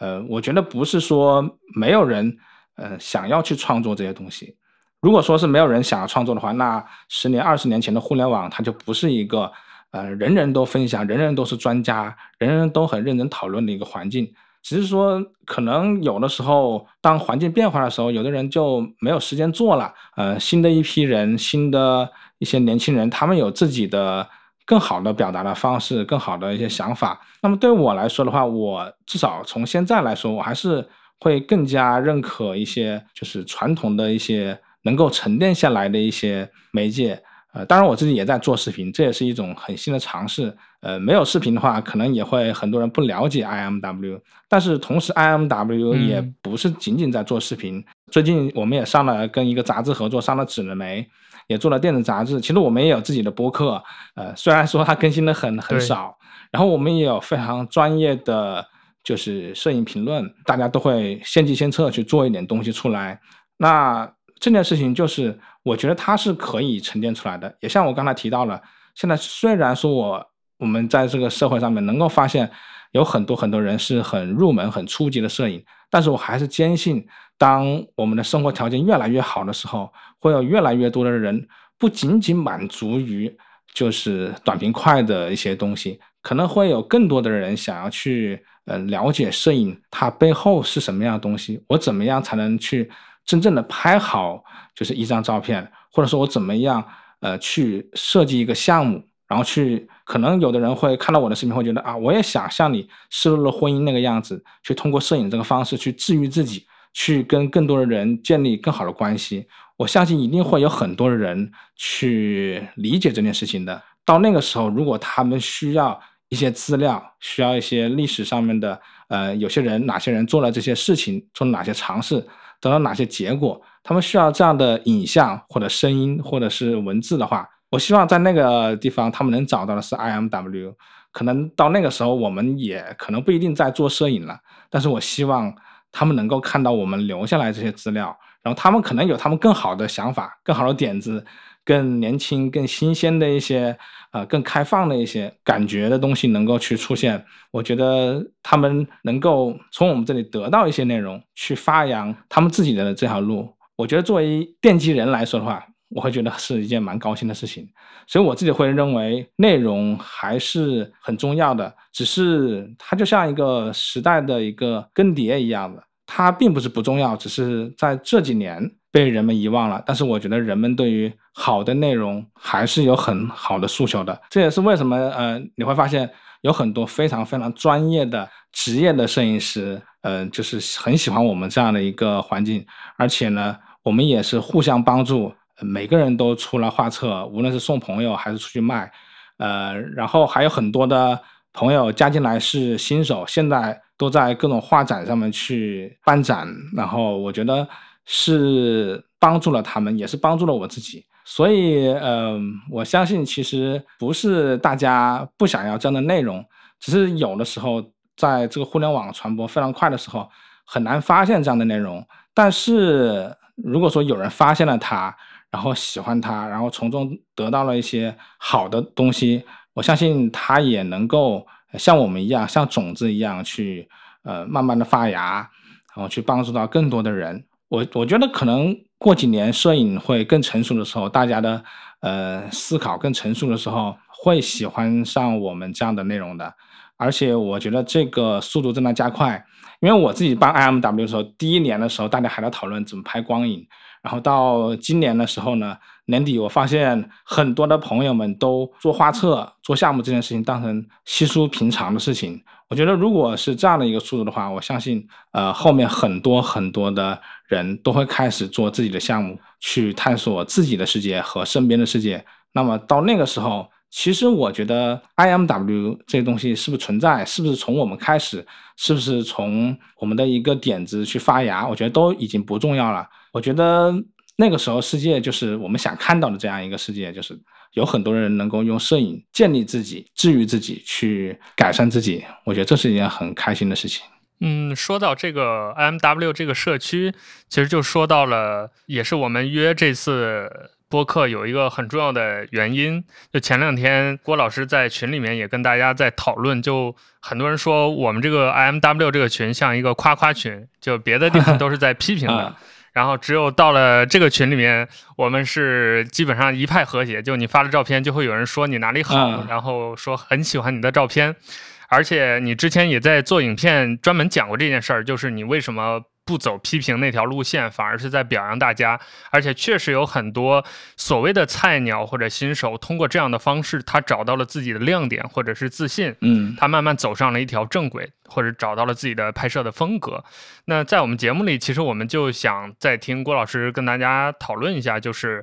呃，我觉得不是说没有人呃想要去创作这些东西。如果说是没有人想要创作的话，那十年、二十年前的互联网它就不是一个。呃，人人都分享，人人都是专家，人人都很认真讨论的一个环境。只是说，可能有的时候，当环境变化的时候，有的人就没有时间做了。呃，新的一批人，新的一些年轻人，他们有自己的更好的表达的方式，更好的一些想法。那么对我来说的话，我至少从现在来说，我还是会更加认可一些，就是传统的一些能够沉淀下来的一些媒介。呃，当然我自己也在做视频，这也是一种很新的尝试。呃，没有视频的话，可能也会很多人不了解 IMW。但是同时，IMW 也不是仅仅在做视频。最近我们也上了跟一个杂志合作，上了纸了媒，也做了电子杂志。其实我们也有自己的播客，呃，虽然说它更新的很很少。然后我们也有非常专业的就是摄影评论，大家都会先机先测去做一点东西出来。那这件事情就是，我觉得它是可以沉淀出来的。也像我刚才提到了，现在虽然说我我们在这个社会上面能够发现有很多很多人是很入门、很初级的摄影，但是我还是坚信，当我们的生活条件越来越好的时候，会有越来越多的人不仅仅满足于就是短平快的一些东西，可能会有更多的人想要去呃了解摄影它背后是什么样的东西，我怎么样才能去。真正的拍好就是一张照片，或者说我怎么样，呃，去设计一个项目，然后去，可能有的人会看到我的视频，会觉得啊，我也想像你失落了婚姻那个样子，去通过摄影这个方式去治愈自己，去跟更多的人建立更好的关系。我相信一定会有很多人去理解这件事情的。到那个时候，如果他们需要一些资料，需要一些历史上面的，呃，有些人哪些人做了这些事情，做了哪些尝试。得到哪些结果？他们需要这样的影像或者声音或者是文字的话，我希望在那个地方他们能找到的是 IMW。可能到那个时候，我们也可能不一定在做摄影了，但是我希望他们能够看到我们留下来这些资料，然后他们可能有他们更好的想法、更好的点子。更年轻、更新鲜的一些，呃，更开放的一些感觉的东西能够去出现，我觉得他们能够从我们这里得到一些内容，去发扬他们自己的这条路。我觉得作为奠基人来说的话，我会觉得是一件蛮高兴的事情。所以我自己会认为内容还是很重要的，只是它就像一个时代的一个更迭一样的，它并不是不重要，只是在这几年。被人们遗忘了，但是我觉得人们对于好的内容还是有很好的诉求的。这也是为什么，呃，你会发现有很多非常非常专业的职业的摄影师，呃，就是很喜欢我们这样的一个环境。而且呢，我们也是互相帮助，每个人都出了画册，无论是送朋友还是出去卖，呃，然后还有很多的朋友加进来是新手，现在都在各种画展上面去办展。然后我觉得。是帮助了他们，也是帮助了我自己。所以，嗯，我相信其实不是大家不想要这样的内容，只是有的时候在这个互联网传播非常快的时候，很难发现这样的内容。但是，如果说有人发现了它，然后喜欢它，然后从中得到了一些好的东西，我相信它也能够像我们一样，像种子一样去，呃，慢慢的发芽，然后去帮助到更多的人。我我觉得可能过几年摄影会更成熟的时候，大家的呃思考更成熟的时候，会喜欢上我们这样的内容的。而且我觉得这个速度正在加快，因为我自己办 IMW 的时候，第一年的时候大家还在讨论怎么拍光影，然后到今年的时候呢，年底我发现很多的朋友们都做画册、做项目这件事情当成稀疏平常的事情。我觉得如果是这样的一个速度的话，我相信呃后面很多很多的人都会开始做自己的项目，去探索自己的世界和身边的世界。那么到那个时候，其实我觉得 IMW 这个东西是不是存在，是不是从我们开始，是不是从我们的一个点子去发芽，我觉得都已经不重要了。我觉得那个时候世界就是我们想看到的这样一个世界，就是有很多人能够用摄影建立自己、治愈自己、去改善自己。我觉得这是一件很开心的事情。嗯，说到这个 IMW 这个社区，其实就说到了，也是我们约这次。播客有一个很重要的原因，就前两天郭老师在群里面也跟大家在讨论，就很多人说我们这个 I M W 这个群像一个夸夸群，就别的地方 (laughs) 都是在批评的，然后只有到了这个群里面，我们是基本上一派和谐。就你发的照片，就会有人说你哪里好，然后说很喜欢你的照片，而且你之前也在做影片专门讲过这件事儿，就是你为什么。不走批评那条路线，反而是在表扬大家，而且确实有很多所谓的菜鸟或者新手，通过这样的方式，他找到了自己的亮点或者是自信，嗯，他慢慢走上了一条正轨，或者找到了自己的拍摄的风格。那在我们节目里，其实我们就想再听郭老师跟大家讨论一下，就是。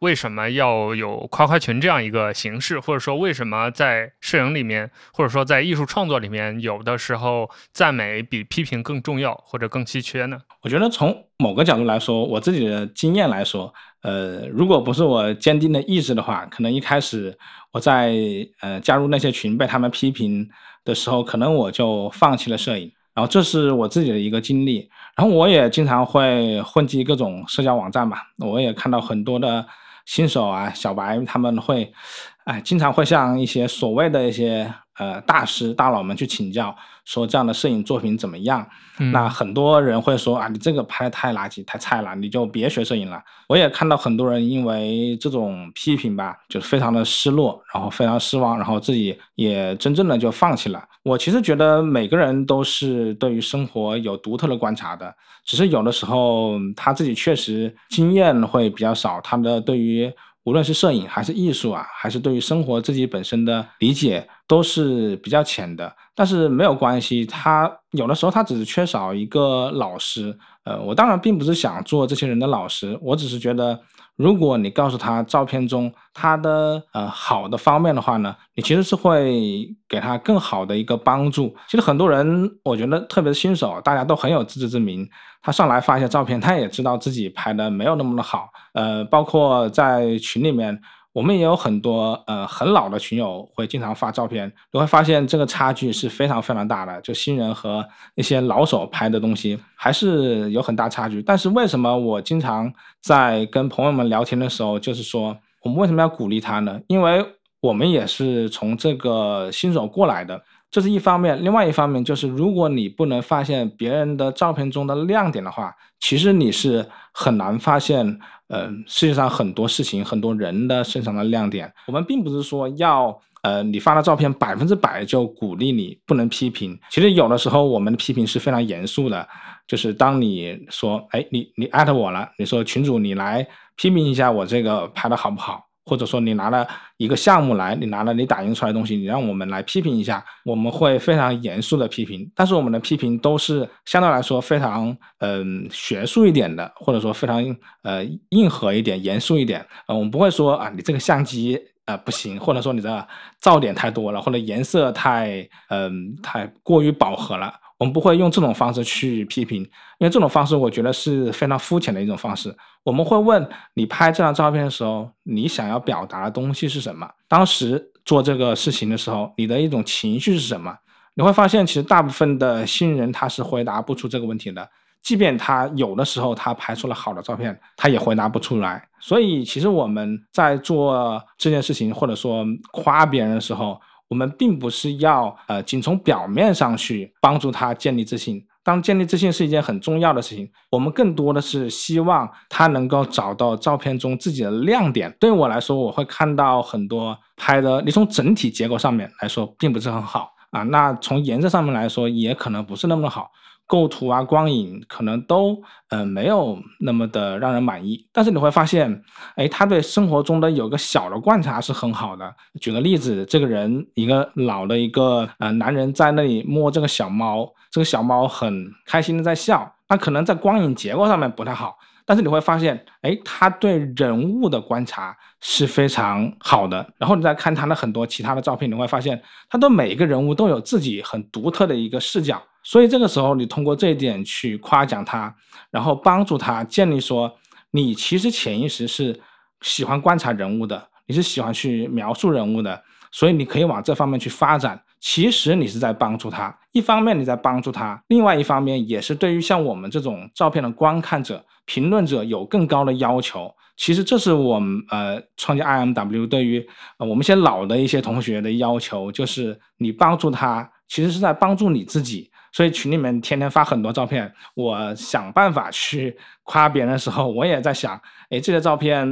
为什么要有夸夸群这样一个形式，或者说为什么在摄影里面，或者说在艺术创作里面，有的时候赞美比批评更重要或者更稀缺呢？我觉得从某个角度来说，我自己的经验来说，呃，如果不是我坚定的意志的话，可能一开始我在呃加入那些群被他们批评的时候，可能我就放弃了摄影。然后这是我自己的一个经历。然后我也经常会混迹各种社交网站嘛，我也看到很多的。新手啊，小白他们会，哎，经常会向一些所谓的一些呃大师大佬们去请教，说这样的摄影作品怎么样？那很多人会说啊，你这个拍的太垃圾、太菜了，你就别学摄影了。我也看到很多人因为这种批评吧，就是非常的失落，然后非常失望，然后自己也真正的就放弃了。我其实觉得每个人都是对于生活有独特的观察的。只是有的时候他自己确实经验会比较少，他的对于无论是摄影还是艺术啊，还是对于生活自己本身的理解都是比较浅的。但是没有关系，他有的时候他只是缺少一个老师。呃，我当然并不是想做这些人的老师，我只是觉得。如果你告诉他照片中他的呃好的方面的话呢，你其实是会给他更好的一个帮助。其实很多人，我觉得特别是新手，大家都很有自知之明。他上来发一些照片，他也知道自己拍的没有那么的好。呃，包括在群里面。我们也有很多呃很老的群友会经常发照片，你会发现这个差距是非常非常大的，就新人和那些老手拍的东西还是有很大差距。但是为什么我经常在跟朋友们聊天的时候，就是说我们为什么要鼓励他呢？因为我们也是从这个新手过来的，这是一方面。另外一方面就是，如果你不能发现别人的照片中的亮点的话，其实你是很难发现。呃，世界上很多事情，很多人的身上的亮点，我们并不是说要，呃，你发的照片百分之百就鼓励你，不能批评。其实有的时候我们的批评是非常严肃的，就是当你说，哎，你你艾特我了，你说群主你来批评一下我这个拍的好不好？或者说你拿了一个项目来，你拿了你打印出来的东西，你让我们来批评一下，我们会非常严肃的批评。但是我们的批评都是相对来说非常嗯学术一点的，或者说非常呃硬核一点、严肃一点。呃，我们不会说啊你这个相机啊不行，或者说你这噪点太多了，或者颜色太嗯太过于饱和了。我们不会用这种方式去批评，因为这种方式我觉得是非常肤浅的一种方式。我们会问你拍这张照片的时候，你想要表达的东西是什么？当时做这个事情的时候，你的一种情绪是什么？你会发现，其实大部分的新人他是回答不出这个问题的。即便他有的时候他拍出了好的照片，他也回答不出来。所以，其实我们在做这件事情，或者说夸别人的时候，我们并不是要呃，仅从表面上去帮助他建立自信。当建立自信是一件很重要的事情，我们更多的是希望他能够找到照片中自己的亮点。对我来说，我会看到很多拍的，你从整体结构上面来说并不是很好啊。那从颜色上面来说，也可能不是那么好。构图啊、光影可能都嗯、呃没有那么的让人满意。但是你会发现，哎，他对生活中的有个小的观察是很好的。举个例子，这个人一个老的一个呃男人在那里摸这个小猫，这个小猫很开心的在笑，那可能在光影结构上面不太好。但是你会发现，哎，他对人物的观察是非常好的。然后你再看他的很多其他的照片，你会发现，他对每一个人物都有自己很独特的一个视角。所以这个时候，你通过这一点去夸奖他，然后帮助他建立说，你其实潜意识是喜欢观察人物的，你是喜欢去描述人物的，所以你可以往这方面去发展。其实你是在帮助他，一方面你在帮助他，另外一方面也是对于像我们这种照片的观看者、评论者有更高的要求。其实这是我们呃创建 IMW 对于呃我们一些老的一些同学的要求，就是你帮助他，其实是在帮助你自己。所以群里面天天发很多照片，我想办法去夸别人的时候，我也在想，哎，这些照片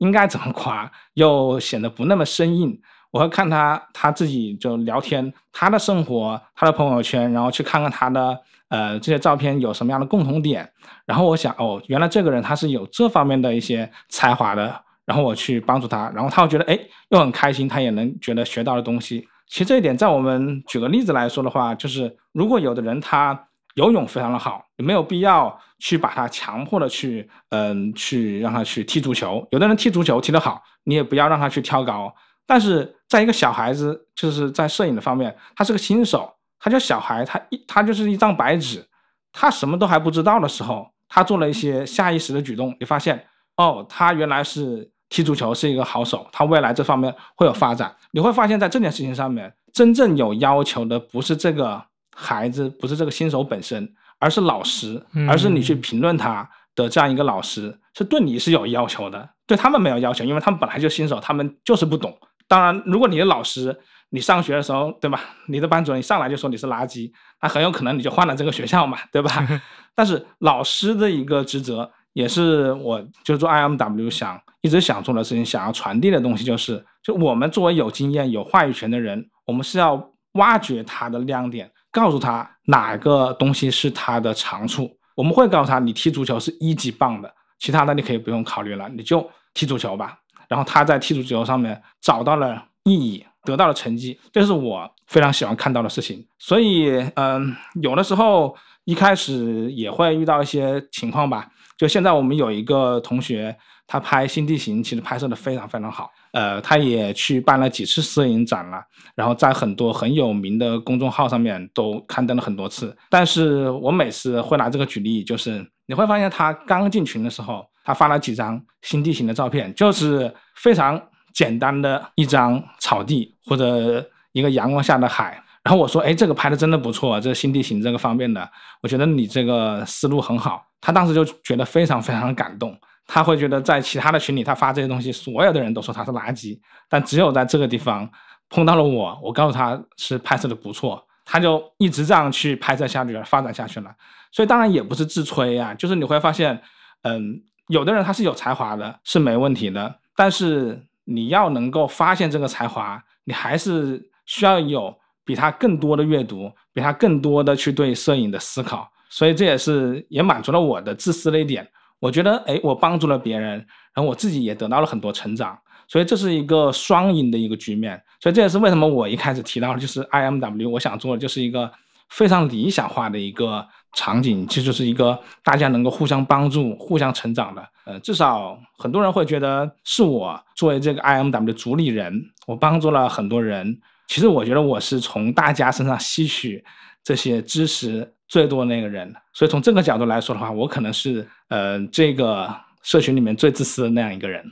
应该怎么夸，又显得不那么生硬。我会看他他自己就聊天，他的生活，他的朋友圈，然后去看看他的呃这些照片有什么样的共同点。然后我想，哦，原来这个人他是有这方面的一些才华的。然后我去帮助他，然后他会觉得，哎，又很开心，他也能觉得学到的东西。其实这一点，在我们举个例子来说的话，就是如果有的人他游泳非常的好，你没有必要去把他强迫的去，嗯，去让他去踢足球。有的人踢足球踢得好，你也不要让他去跳高。但是在一个小孩子，就是在摄影的方面，他是个新手，他叫小孩，他一他就是一张白纸，他什么都还不知道的时候，他做了一些下意识的举动，你发现，哦，他原来是。踢足球是一个好手，他未来这方面会有发展。你会发现在这件事情上面，真正有要求的不是这个孩子，不是这个新手本身，而是老师，而是你去评论他的这样一个老师，是对你是有要求的，对他们没有要求，因为他们本来就新手，他们就是不懂。当然，如果你的老师，你上学的时候，对吧？你的班主任一上来就说你是垃圾，那很有可能你就换了这个学校嘛，(laughs) 对吧？(laughs) 但是老师的一个职责。也是我就做 IMW 想一直想做的事情，想要传递的东西就是，就我们作为有经验、有话语权的人，我们是要挖掘他的亮点，告诉他哪个东西是他的长处。我们会告诉他，你踢足球是一级棒的，其他的你可以不用考虑了，你就踢足球吧。然后他在踢足球上面找到了意义，得到了成绩，这是我非常喜欢看到的事情。所以，嗯，有的时候一开始也会遇到一些情况吧。就现在，我们有一个同学，他拍新地形，其实拍摄的非常非常好。呃，他也去办了几次摄影展了，然后在很多很有名的公众号上面都刊登了很多次。但是我每次会拿这个举例，就是你会发现他刚进群的时候，他发了几张新地形的照片，就是非常简单的一张草地或者一个阳光下的海。然后我说，哎，这个拍的真的不错，这新地形这个方面的，我觉得你这个思路很好。他当时就觉得非常非常的感动，他会觉得在其他的群里他发这些东西，所有的人都说他是垃圾，但只有在这个地方碰到了我，我告诉他是拍摄的不错，他就一直这样去拍摄下去了，发展下去了。所以当然也不是自吹啊，就是你会发现，嗯，有的人他是有才华的，是没问题的，但是你要能够发现这个才华，你还是需要有。比他更多的阅读，比他更多的去对摄影的思考，所以这也是也满足了我的自私的一点。我觉得，哎，我帮助了别人，然后我自己也得到了很多成长，所以这是一个双赢的一个局面。所以这也是为什么我一开始提到的就是 IMW，我想做的就是一个非常理想化的一个场景，其实就是一个大家能够互相帮助、互相成长的。呃，至少很多人会觉得是我作为这个 IMW 的主理人，我帮助了很多人。其实我觉得我是从大家身上吸取这些知识最多那个人，所以从这个角度来说的话，我可能是呃这个社群里面最自私的那样一个人。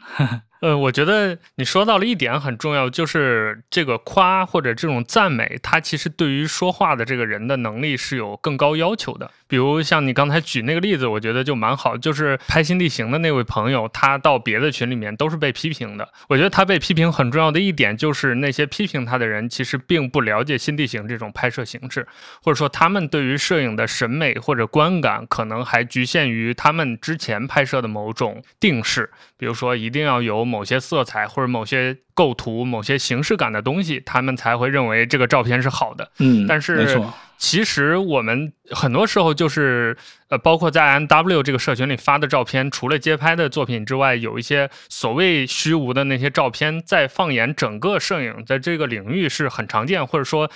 呃，我觉得你说到了一点很重要，就是这个夸或者这种赞美，它其实对于说话的这个人的能力是有更高要求的。比如像你刚才举那个例子，我觉得就蛮好，就是拍新地形的那位朋友，他到别的群里面都是被批评的。我觉得他被批评很重要的一点，就是那些批评他的人其实并不了解新地形这种拍摄形式，或者说他们对于摄影的审美或者观感，可能还局限于他们之前拍摄的某种定式，比如说一定要有某些色彩或者某些构图、某些形式感的东西，他们才会认为这个照片是好的。嗯，但是。其实我们很多时候就是呃，包括在 M W 这个社群里发的照片，除了街拍的作品之外，有一些所谓虚无的那些照片，在放眼整个摄影在这个领域是很常见，或者说。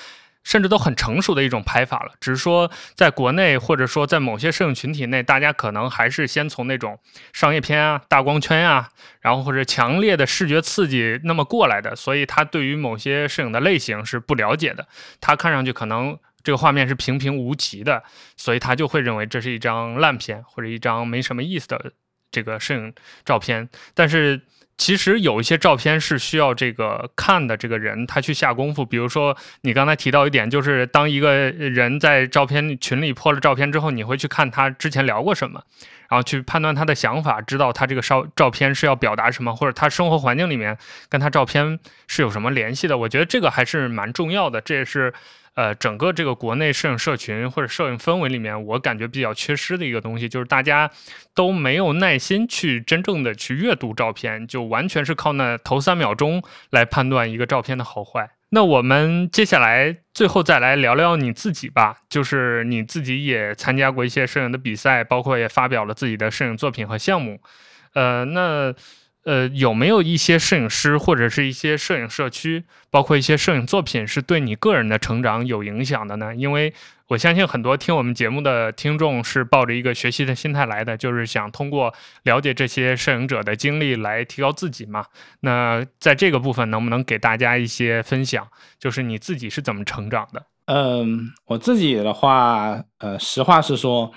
甚至都很成熟的一种拍法了，只是说在国内或者说在某些摄影群体内，大家可能还是先从那种商业片啊、大光圈啊，然后或者强烈的视觉刺激那么过来的，所以他对于某些摄影的类型是不了解的。他看上去可能这个画面是平平无奇的，所以他就会认为这是一张烂片或者一张没什么意思的这个摄影照片。但是。其实有一些照片是需要这个看的这个人他去下功夫，比如说你刚才提到一点，就是当一个人在照片群里破了照片之后，你会去看他之前聊过什么，然后去判断他的想法，知道他这个照照片是要表达什么，或者他生活环境里面跟他照片是有什么联系的。我觉得这个还是蛮重要的，这也是。呃，整个这个国内摄影社群或者摄影氛围里面，我感觉比较缺失的一个东西，就是大家都没有耐心去真正的去阅读照片，就完全是靠那头三秒钟来判断一个照片的好坏。那我们接下来最后再来聊聊你自己吧，就是你自己也参加过一些摄影的比赛，包括也发表了自己的摄影作品和项目。呃，那。呃，有没有一些摄影师或者是一些摄影社区，包括一些摄影作品，是对你个人的成长有影响的呢？因为我相信很多听我们节目的听众是抱着一个学习的心态来的，就是想通过了解这些摄影者的经历来提高自己嘛。那在这个部分，能不能给大家一些分享？就是你自己是怎么成长的？嗯，我自己的话，呃，实话是说，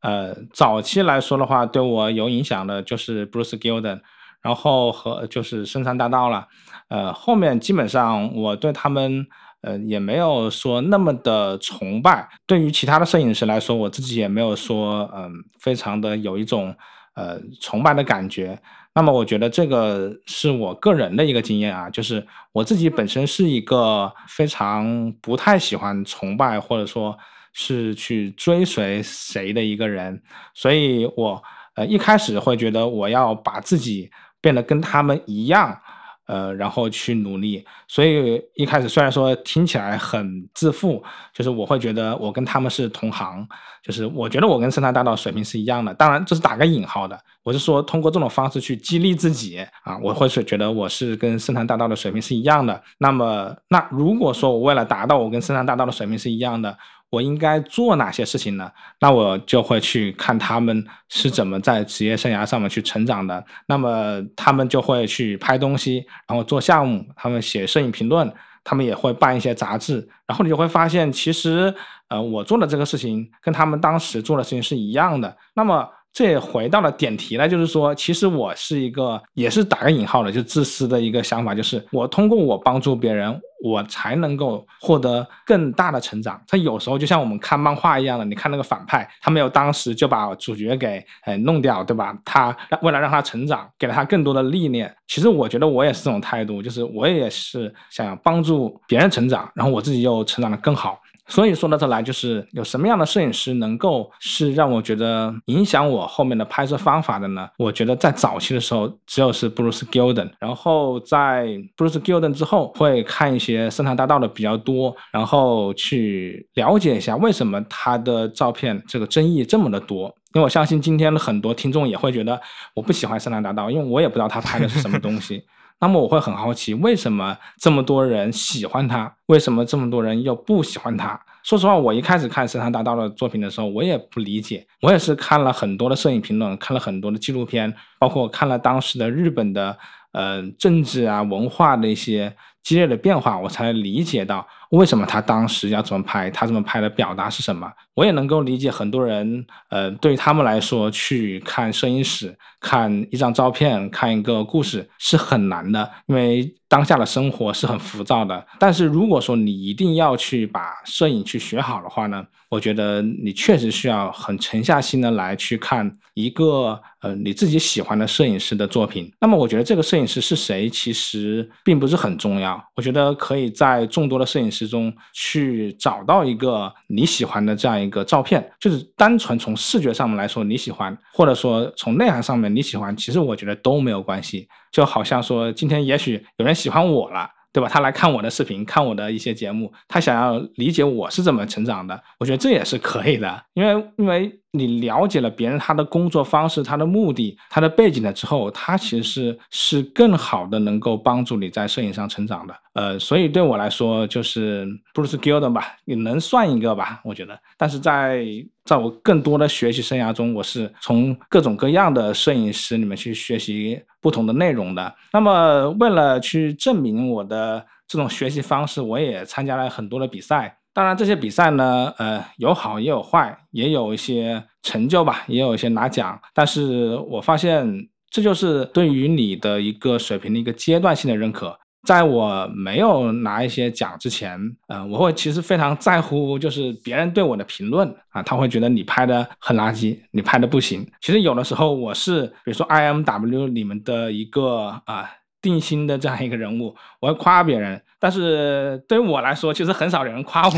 呃，早期来说的话，对我有影响的就是 Bruce Gilden。然后和就是深山大道了，呃，后面基本上我对他们，呃，也没有说那么的崇拜。对于其他的摄影师来说，我自己也没有说，嗯，非常的有一种，呃，崇拜的感觉。那么我觉得这个是我个人的一个经验啊，就是我自己本身是一个非常不太喜欢崇拜或者说是去追随谁的一个人，所以我，呃，一开始会觉得我要把自己。变得跟他们一样，呃，然后去努力。所以一开始虽然说听起来很自负，就是我会觉得我跟他们是同行，就是我觉得我跟深潭大道水平是一样的。当然这是打个引号的，我是说通过这种方式去激励自己啊，我会是觉得我是跟深潭大道的水平是一样的。那么，那如果说我为了达到我跟深潭大道的水平是一样的，我应该做哪些事情呢？那我就会去看他们是怎么在职业生涯上面去成长的。那么他们就会去拍东西，然后做项目，他们写摄影评论，他们也会办一些杂志。然后你就会发现，其实呃，我做的这个事情跟他们当时做的事情是一样的。那么。这也回到了点题了，就是说，其实我是一个，也是打个引号的，就自私的一个想法，就是我通过我帮助别人，我才能够获得更大的成长。他有时候就像我们看漫画一样的，你看那个反派，他没有当时就把主角给呃弄掉，对吧？他为了让他成长，给了他更多的历练。其实我觉得我也是这种态度，就是我也是想要帮助别人成长，然后我自己又成长的更好。所以说到这来，就是有什么样的摄影师能够是让我觉得影响我后面的拍摄方法的呢？我觉得在早期的时候，只有是 Bruce Gilden，然后在 Bruce Gilden 之后，会看一些深潭大道的比较多，然后去了解一下为什么他的照片这个争议这么的多。因为我相信今天的很多听众也会觉得我不喜欢深潭大道，因为我也不知道他拍的是什么东西。(laughs) 那么我会很好奇，为什么这么多人喜欢他？为什么这么多人又不喜欢他？说实话，我一开始看深山大道的作品的时候，我也不理解。我也是看了很多的摄影评论，看了很多的纪录片，包括看了当时的日本的呃政治啊文化的一些激烈的变化，我才理解到。为什么他当时要这么拍？他这么拍的表达是什么？我也能够理解很多人，呃，对他们来说，去看摄影史、看一张照片、看一个故事是很难的，因为当下的生活是很浮躁的。但是如果说你一定要去把摄影去学好的话呢，我觉得你确实需要很沉下心的来去看一个呃你自己喜欢的摄影师的作品。那么我觉得这个摄影师是谁，其实并不是很重要。啊我觉得可以在众多的摄影师。中去找到一个你喜欢的这样一个照片，就是单纯从视觉上面来说你喜欢，或者说从内涵上面你喜欢，其实我觉得都没有关系。就好像说今天也许有人喜欢我了，对吧？他来看我的视频，看我的一些节目，他想要理解我是怎么成长的，我觉得这也是可以的，因为因为你了解了别人他的工作方式、他的目的、他的背景了之后，他其实是更好的能够帮助你在摄影上成长的。呃，所以对我来说，就是 Bruce Gilden 吧，也能算一个吧，我觉得。但是在在我更多的学习生涯中，我是从各种各样的摄影师里面去学习不同的内容的。那么，为了去证明我的这种学习方式，我也参加了很多的比赛。当然，这些比赛呢，呃，有好也有坏，也有一些成就吧，也有一些拿奖。但是我发现，这就是对于你的一个水平的一个阶段性的认可。在我没有拿一些奖之前，呃，我会其实非常在乎，就是别人对我的评论啊，他会觉得你拍的很垃圾，你拍的不行。其实有的时候我是，比如说 IMW 里面的一个啊定心的这样一个人物，我会夸别人，但是对于我来说，其实很少有人夸我，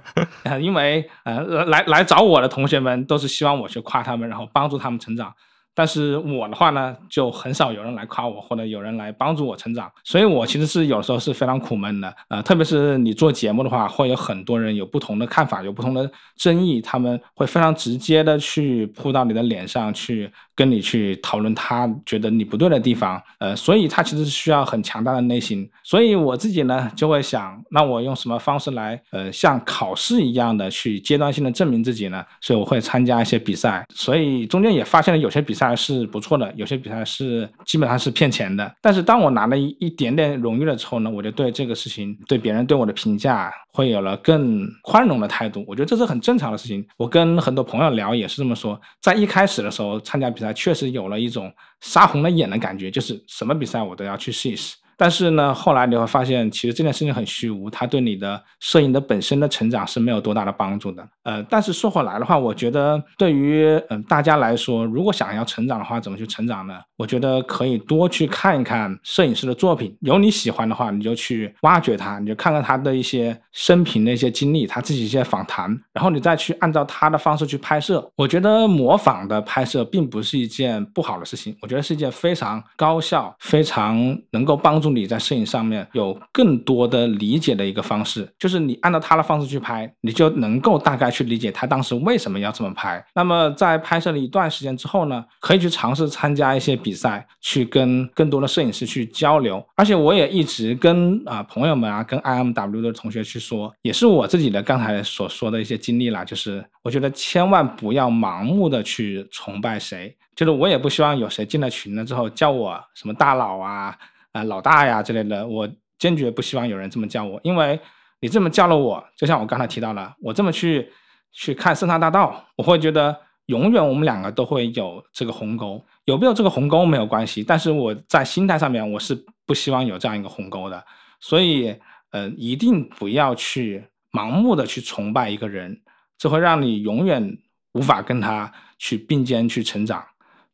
(laughs) 因为呃来来找我的同学们都是希望我去夸他们，然后帮助他们成长。但是我的话呢，就很少有人来夸我，或者有人来帮助我成长，所以我其实是有时候是非常苦闷的。呃，特别是你做节目的话，会有很多人有不同的看法，有不同的争议，他们会非常直接的去扑到你的脸上去。跟你去讨论他觉得你不对的地方，呃，所以他其实是需要很强大的内心。所以我自己呢就会想，那我用什么方式来，呃，像考试一样的去阶段性的证明自己呢？所以我会参加一些比赛。所以中间也发现了有些比赛是不错的，有些比赛是基本上是骗钱的。但是当我拿了一一点点荣誉了之后呢，我就对这个事情，对别人对我的评价会有了更宽容的态度。我觉得这是很正常的事情。我跟很多朋友聊也是这么说，在一开始的时候参加比赛。确实有了一种杀红了眼的感觉，就是什么比赛我都要去试一试。但是呢，后来你会发现，其实这件事情很虚无，它对你的摄影的本身的成长是没有多大的帮助的。呃，但是说回来的话，我觉得对于嗯大家来说，如果想要成长的话，怎么去成长呢？我觉得可以多去看一看摄影师的作品，有你喜欢的话，你就去挖掘他，你就看看他的一些生平的一些经历，他自己一些访谈，然后你再去按照他的方式去拍摄。我觉得模仿的拍摄并不是一件不好的事情，我觉得是一件非常高效、非常能够帮助。你在摄影上面有更多的理解的一个方式，就是你按照他的方式去拍，你就能够大概去理解他当时为什么要这么拍。那么在拍摄了一段时间之后呢，可以去尝试参加一些比赛，去跟更多的摄影师去交流。而且我也一直跟啊朋友们啊，跟 IMW 的同学去说，也是我自己的刚才所说的一些经历啦，就是我觉得千万不要盲目的去崇拜谁，就是我也不希望有谁进了群了之后叫我什么大佬啊。啊，老大呀之类的，我坚决不希望有人这么叫我，因为你这么叫了我，就像我刚才提到了，我这么去去看《圣诞大道》，我会觉得永远我们两个都会有这个鸿沟，有没有这个鸿沟没有关系，但是我在心态上面我是不希望有这样一个鸿沟的，所以呃，一定不要去盲目的去崇拜一个人，这会让你永远无法跟他去并肩去成长，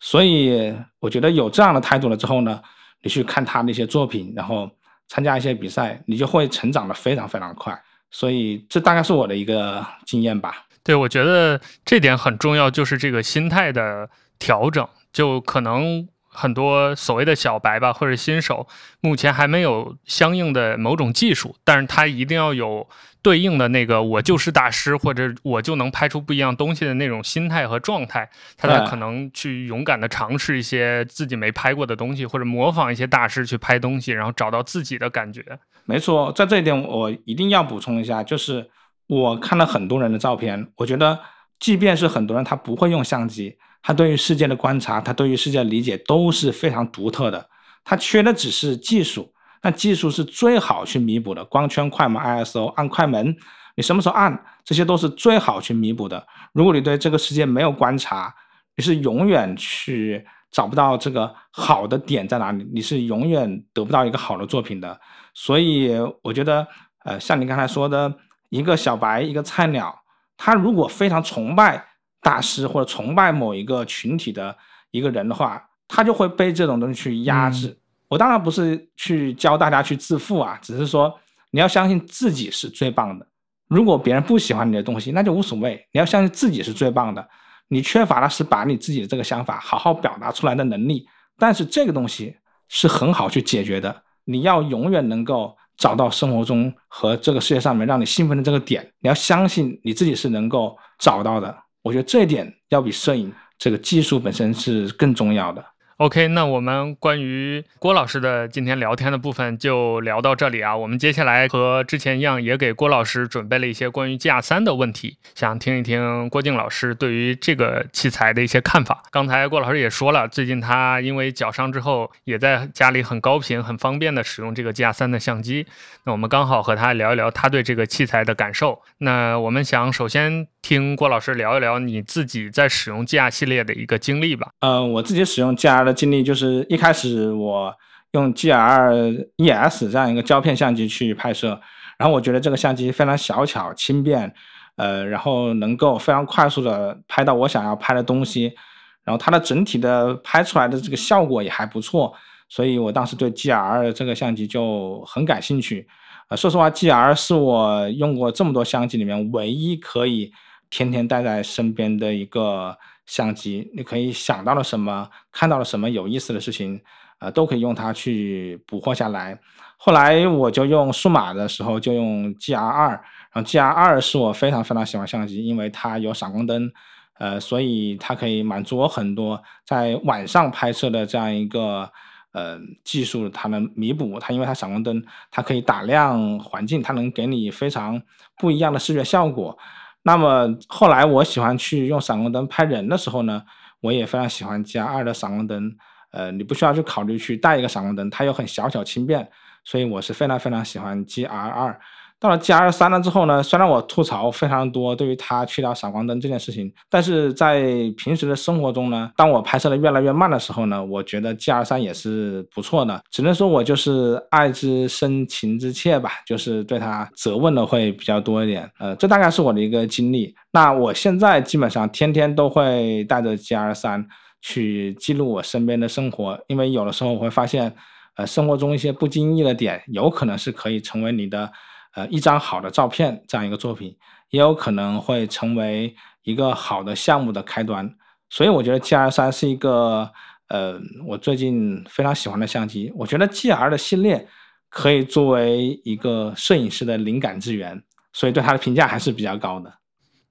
所以我觉得有这样的态度了之后呢。你去看他那些作品，然后参加一些比赛，你就会成长的非常非常快。所以这大概是我的一个经验吧。对，我觉得这点很重要，就是这个心态的调整。就可能很多所谓的小白吧，或者新手，目前还没有相应的某种技术，但是他一定要有。对应的那个，我就是大师，或者我就能拍出不一样东西的那种心态和状态，他才可能去勇敢的尝试一些自己没拍过的东西，或者模仿一些大师去拍东西，然后找到自己的感觉。没错，在这一点我一定要补充一下，就是我看了很多人的照片，我觉得即便是很多人他不会用相机，他对于世界的观察，他对于世界的理解都是非常独特的，他缺的只是技术。那技术是最好去弥补的，光圈、快门、ISO、按快门，你什么时候按，这些都是最好去弥补的。如果你对这个世界没有观察，你是永远去找不到这个好的点在哪里，你是永远得不到一个好的作品的。所以我觉得，呃，像你刚才说的，一个小白，一个菜鸟，他如果非常崇拜大师或者崇拜某一个群体的一个人的话，他就会被这种东西去压制。我当然不是去教大家去自负啊，只是说你要相信自己是最棒的。如果别人不喜欢你的东西，那就无所谓。你要相信自己是最棒的。你缺乏的是把你自己的这个想法好好表达出来的能力。但是这个东西是很好去解决的。你要永远能够找到生活中和这个世界上面让你兴奋的这个点，你要相信你自己是能够找到的。我觉得这一点要比摄影这个技术本身是更重要的。OK，那我们关于郭老师的今天聊天的部分就聊到这里啊。我们接下来和之前一样，也给郭老师准备了一些关于 G R 三的问题，想听一听郭靖老师对于这个器材的一些看法。刚才郭老师也说了，最近他因为脚伤之后，也在家里很高频、很方便的使用这个 G R 三的相机。那我们刚好和他聊一聊他对这个器材的感受。那我们想首先听郭老师聊一聊你自己在使用 G R 系列的一个经历吧。呃，我自己使用 G R 的经历就是一开始我用 G R E S 这样一个胶片相机去拍摄，然后我觉得这个相机非常小巧轻便，呃，然后能够非常快速的拍到我想要拍的东西，然后它的整体的拍出来的这个效果也还不错，所以我当时对 G R 这个相机就很感兴趣。呃，说实话，G R 是我用过这么多相机里面唯一可以天天带在身边的一个。相机，你可以想到了什么，看到了什么有意思的事情，呃，都可以用它去捕获下来。后来我就用数码的时候就用 G R 二，然后 G R 二是我非常非常喜欢相机，因为它有闪光灯，呃，所以它可以满足我很多在晚上拍摄的这样一个呃技术，它能弥补它，因为它闪光灯，它可以打亮环境，它能给你非常不一样的视觉效果。那么后来我喜欢去用闪光灯拍人的时候呢，我也非常喜欢 G R 二的闪光灯。呃，你不需要去考虑去带一个闪光灯，它又很小巧轻便，所以我是非常非常喜欢 G R 二。到了 G R 三了之后呢，虽然我吐槽非常多对于它去掉闪光灯这件事情，但是在平时的生活中呢，当我拍摄的越来越慢的时候呢，我觉得 G R 三也是不错的。只能说我就是爱之深情之切吧，就是对它责问的会比较多一点。呃，这大概是我的一个经历。那我现在基本上天天都会带着 G R 三去记录我身边的生活，因为有的时候我会发现，呃，生活中一些不经意的点，有可能是可以成为你的。呃，一张好的照片，这样一个作品，也有可能会成为一个好的项目的开端。所以我觉得 G R 三是一个，呃，我最近非常喜欢的相机。我觉得 G R 的系列可以作为一个摄影师的灵感之源，所以对它的评价还是比较高的。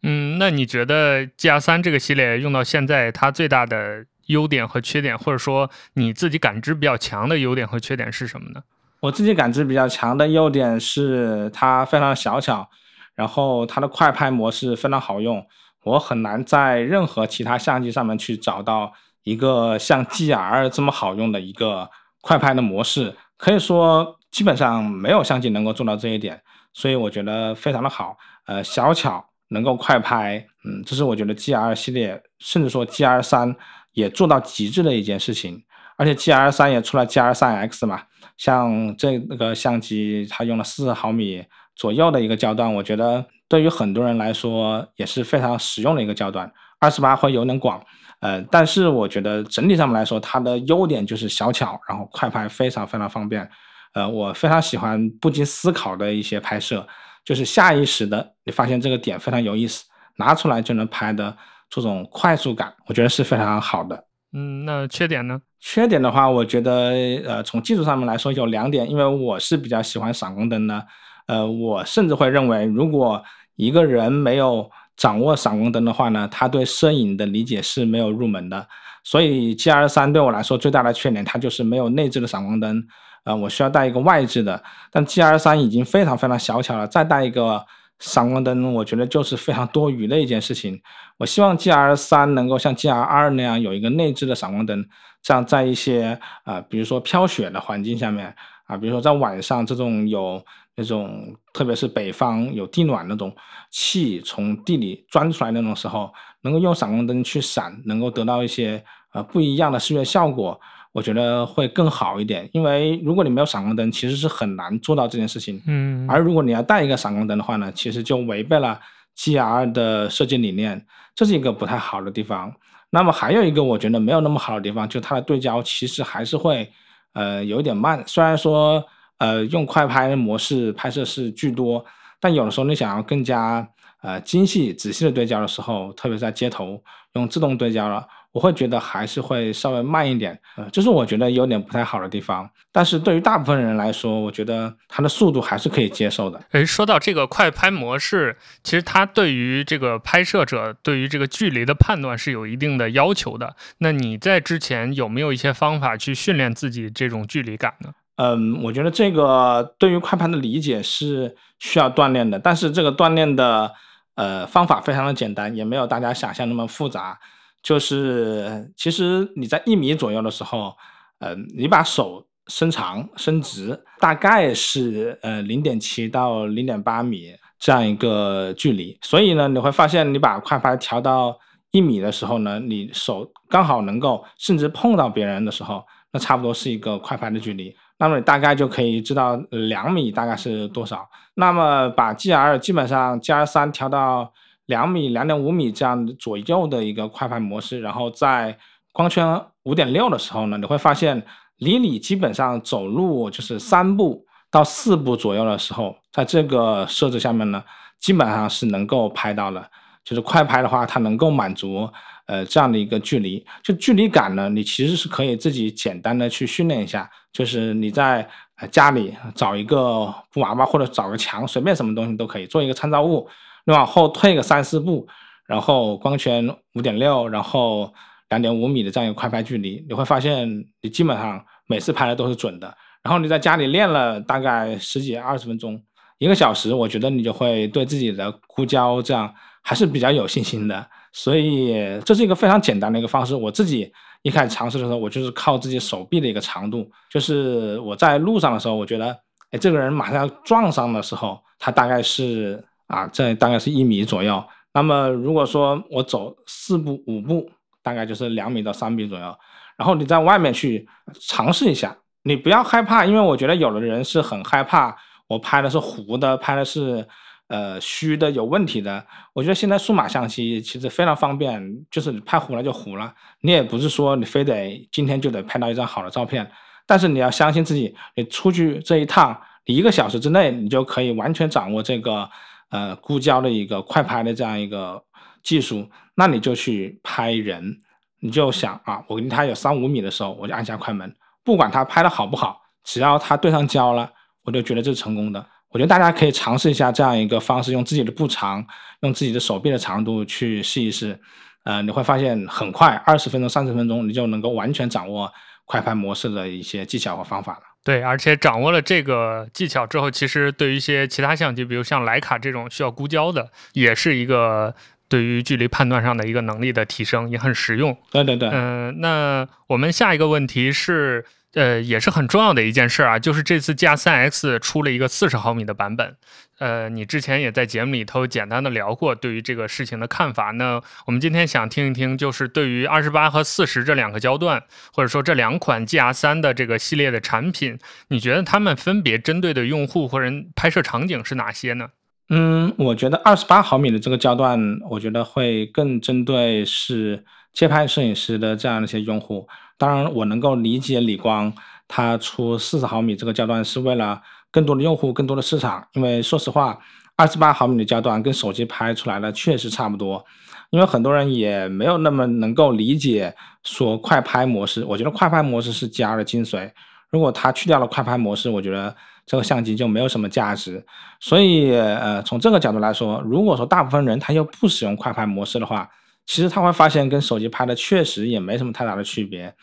嗯，那你觉得 G R 三这个系列用到现在，它最大的优点和缺点，或者说你自己感知比较强的优点和缺点是什么呢？我自己感知比较强的优点是它非常小巧，然后它的快拍模式非常好用。我很难在任何其他相机上面去找到一个像 G R 这么好用的一个快拍的模式，可以说基本上没有相机能够做到这一点，所以我觉得非常的好。呃，小巧能够快拍，嗯，这是我觉得 G R 系列，甚至说 G R 三也做到极致的一件事情。而且 G R 三也出了 G R 三 X 嘛。像这个相机，它用了四毫米左右的一个焦段，我觉得对于很多人来说也是非常实用的一个焦段。二十八会有点广，呃，但是我觉得整体上面来说，它的优点就是小巧，然后快拍非常非常方便。呃，我非常喜欢不经思考的一些拍摄，就是下意识的，你发现这个点非常有意思，拿出来就能拍的这种快速感，我觉得是非常好的。嗯，那缺点呢？缺点的话，我觉得，呃，从技术上面来说有两点，因为我是比较喜欢闪光灯的，呃，我甚至会认为，如果一个人没有掌握闪光灯的话呢，他对摄影的理解是没有入门的。所以 G R 三对我来说最大的缺点，它就是没有内置的闪光灯，呃，我需要带一个外置的。但 G R 三已经非常非常小巧了，再带一个。闪光灯，我觉得就是非常多余的一件事情。我希望 G R 三能够像 G R 二那样有一个内置的闪光灯，这样在一些啊，比如说飘雪的环境下面啊，比如说在晚上这种有那种，特别是北方有地暖那种气从地里钻出来那种时候，能够用闪光灯去闪，能够得到一些呃不一样的视觉效果。我觉得会更好一点，因为如果你没有闪光灯，其实是很难做到这件事情。嗯，而如果你要带一个闪光灯的话呢，其实就违背了 G R 的设计理念，这是一个不太好的地方。那么还有一个我觉得没有那么好的地方，就它的对焦其实还是会呃有点慢。虽然说呃用快拍模式拍摄是巨多，但有的时候你想要更加呃精细仔细的对焦的时候，特别在街头用自动对焦了。我会觉得还是会稍微慢一点，呃，这是我觉得有点不太好的地方。但是对于大部分人来说，我觉得它的速度还是可以接受的。诶，说到这个快拍模式，其实它对于这个拍摄者对于这个距离的判断是有一定的要求的。那你在之前有没有一些方法去训练自己这种距离感呢？嗯，我觉得这个对于快拍的理解是需要锻炼的，但是这个锻炼的呃方法非常的简单，也没有大家想象那么复杂。就是其实你在一米左右的时候，嗯，你把手伸长伸直，大概是呃零点七到零点八米这样一个距离。所以呢，你会发现你把快拍调到一米的时候呢，你手刚好能够甚至碰到别人的时候，那差不多是一个快拍的距离。那么你大概就可以知道两米大概是多少。那么把 G R 基本上 G R 三调到。两米、两点五米这样左右的一个快拍模式，然后在光圈五点六的时候呢，你会发现离你基本上走路就是三步到四步左右的时候，在这个设置下面呢，基本上是能够拍到的。就是快拍的话，它能够满足呃这样的一个距离。就距离感呢，你其实是可以自己简单的去训练一下，就是你在家里找一个布娃娃或者找个墙，随便什么东西都可以做一个参照物。你往后退个三四步，然后光圈五点六，然后两点五米的这样一个快拍距离，你会发现你基本上每次拍的都是准的。然后你在家里练了大概十几二十分钟，一个小时，我觉得你就会对自己的估焦这样还是比较有信心的。所以这是一个非常简单的一个方式。我自己一开始尝试的时候，我就是靠自己手臂的一个长度，就是我在路上的时候，我觉得，哎，这个人马上要撞上的时候，他大概是。啊，这大概是一米左右。那么如果说我走四步五步，大概就是两米到三米左右。然后你在外面去尝试一下，你不要害怕，因为我觉得有的人是很害怕，我拍的是糊的，拍的是呃虚的，有问题的。我觉得现在数码相机其实非常方便，就是你拍糊了就糊了，你也不是说你非得今天就得拍到一张好的照片。但是你要相信自己，你出去这一趟，你一个小时之内你就可以完全掌握这个。呃，估焦的一个快拍的这样一个技术，那你就去拍人，你就想啊，我离他有三五米的时候，我就按下快门，不管他拍的好不好，只要他对上焦了，我就觉得这是成功的。我觉得大家可以尝试一下这样一个方式，用自己的步长，用自己的手臂的长度去试一试，呃，你会发现很快，二十分钟、三十分钟，你就能够完全掌握快拍模式的一些技巧和方法了。对，而且掌握了这个技巧之后，其实对于一些其他相机，比如像徕卡这种需要估焦的，也是一个对于距离判断上的一个能力的提升，也很实用。对对对。嗯，那我们下一个问题是。呃，也是很重要的一件事啊，就是这次 G R 三 X 出了一个四十毫米的版本。呃，你之前也在节目里头简单的聊过对于这个事情的看法。那我们今天想听一听，就是对于二十八和四十这两个焦段，或者说这两款 G R 三的这个系列的产品，你觉得他们分别针对的用户或者拍摄场景是哪些呢？嗯，我觉得二十八毫米的这个焦段，我觉得会更针对是街拍摄影师的这样的一些用户。当然，我能够理解理光它出四十毫米这个焦段是为了更多的用户、更多的市场。因为说实话，二十八毫米的焦段跟手机拍出来的确实差不多。因为很多人也没有那么能够理解说快拍模式。我觉得快拍模式是 G R 的精髓。如果它去掉了快拍模式，我觉得这个相机就没有什么价值。所以，呃，从这个角度来说，如果说大部分人他又不使用快拍模式的话，其实他会发现跟手机拍的确实也没什么太大的区别，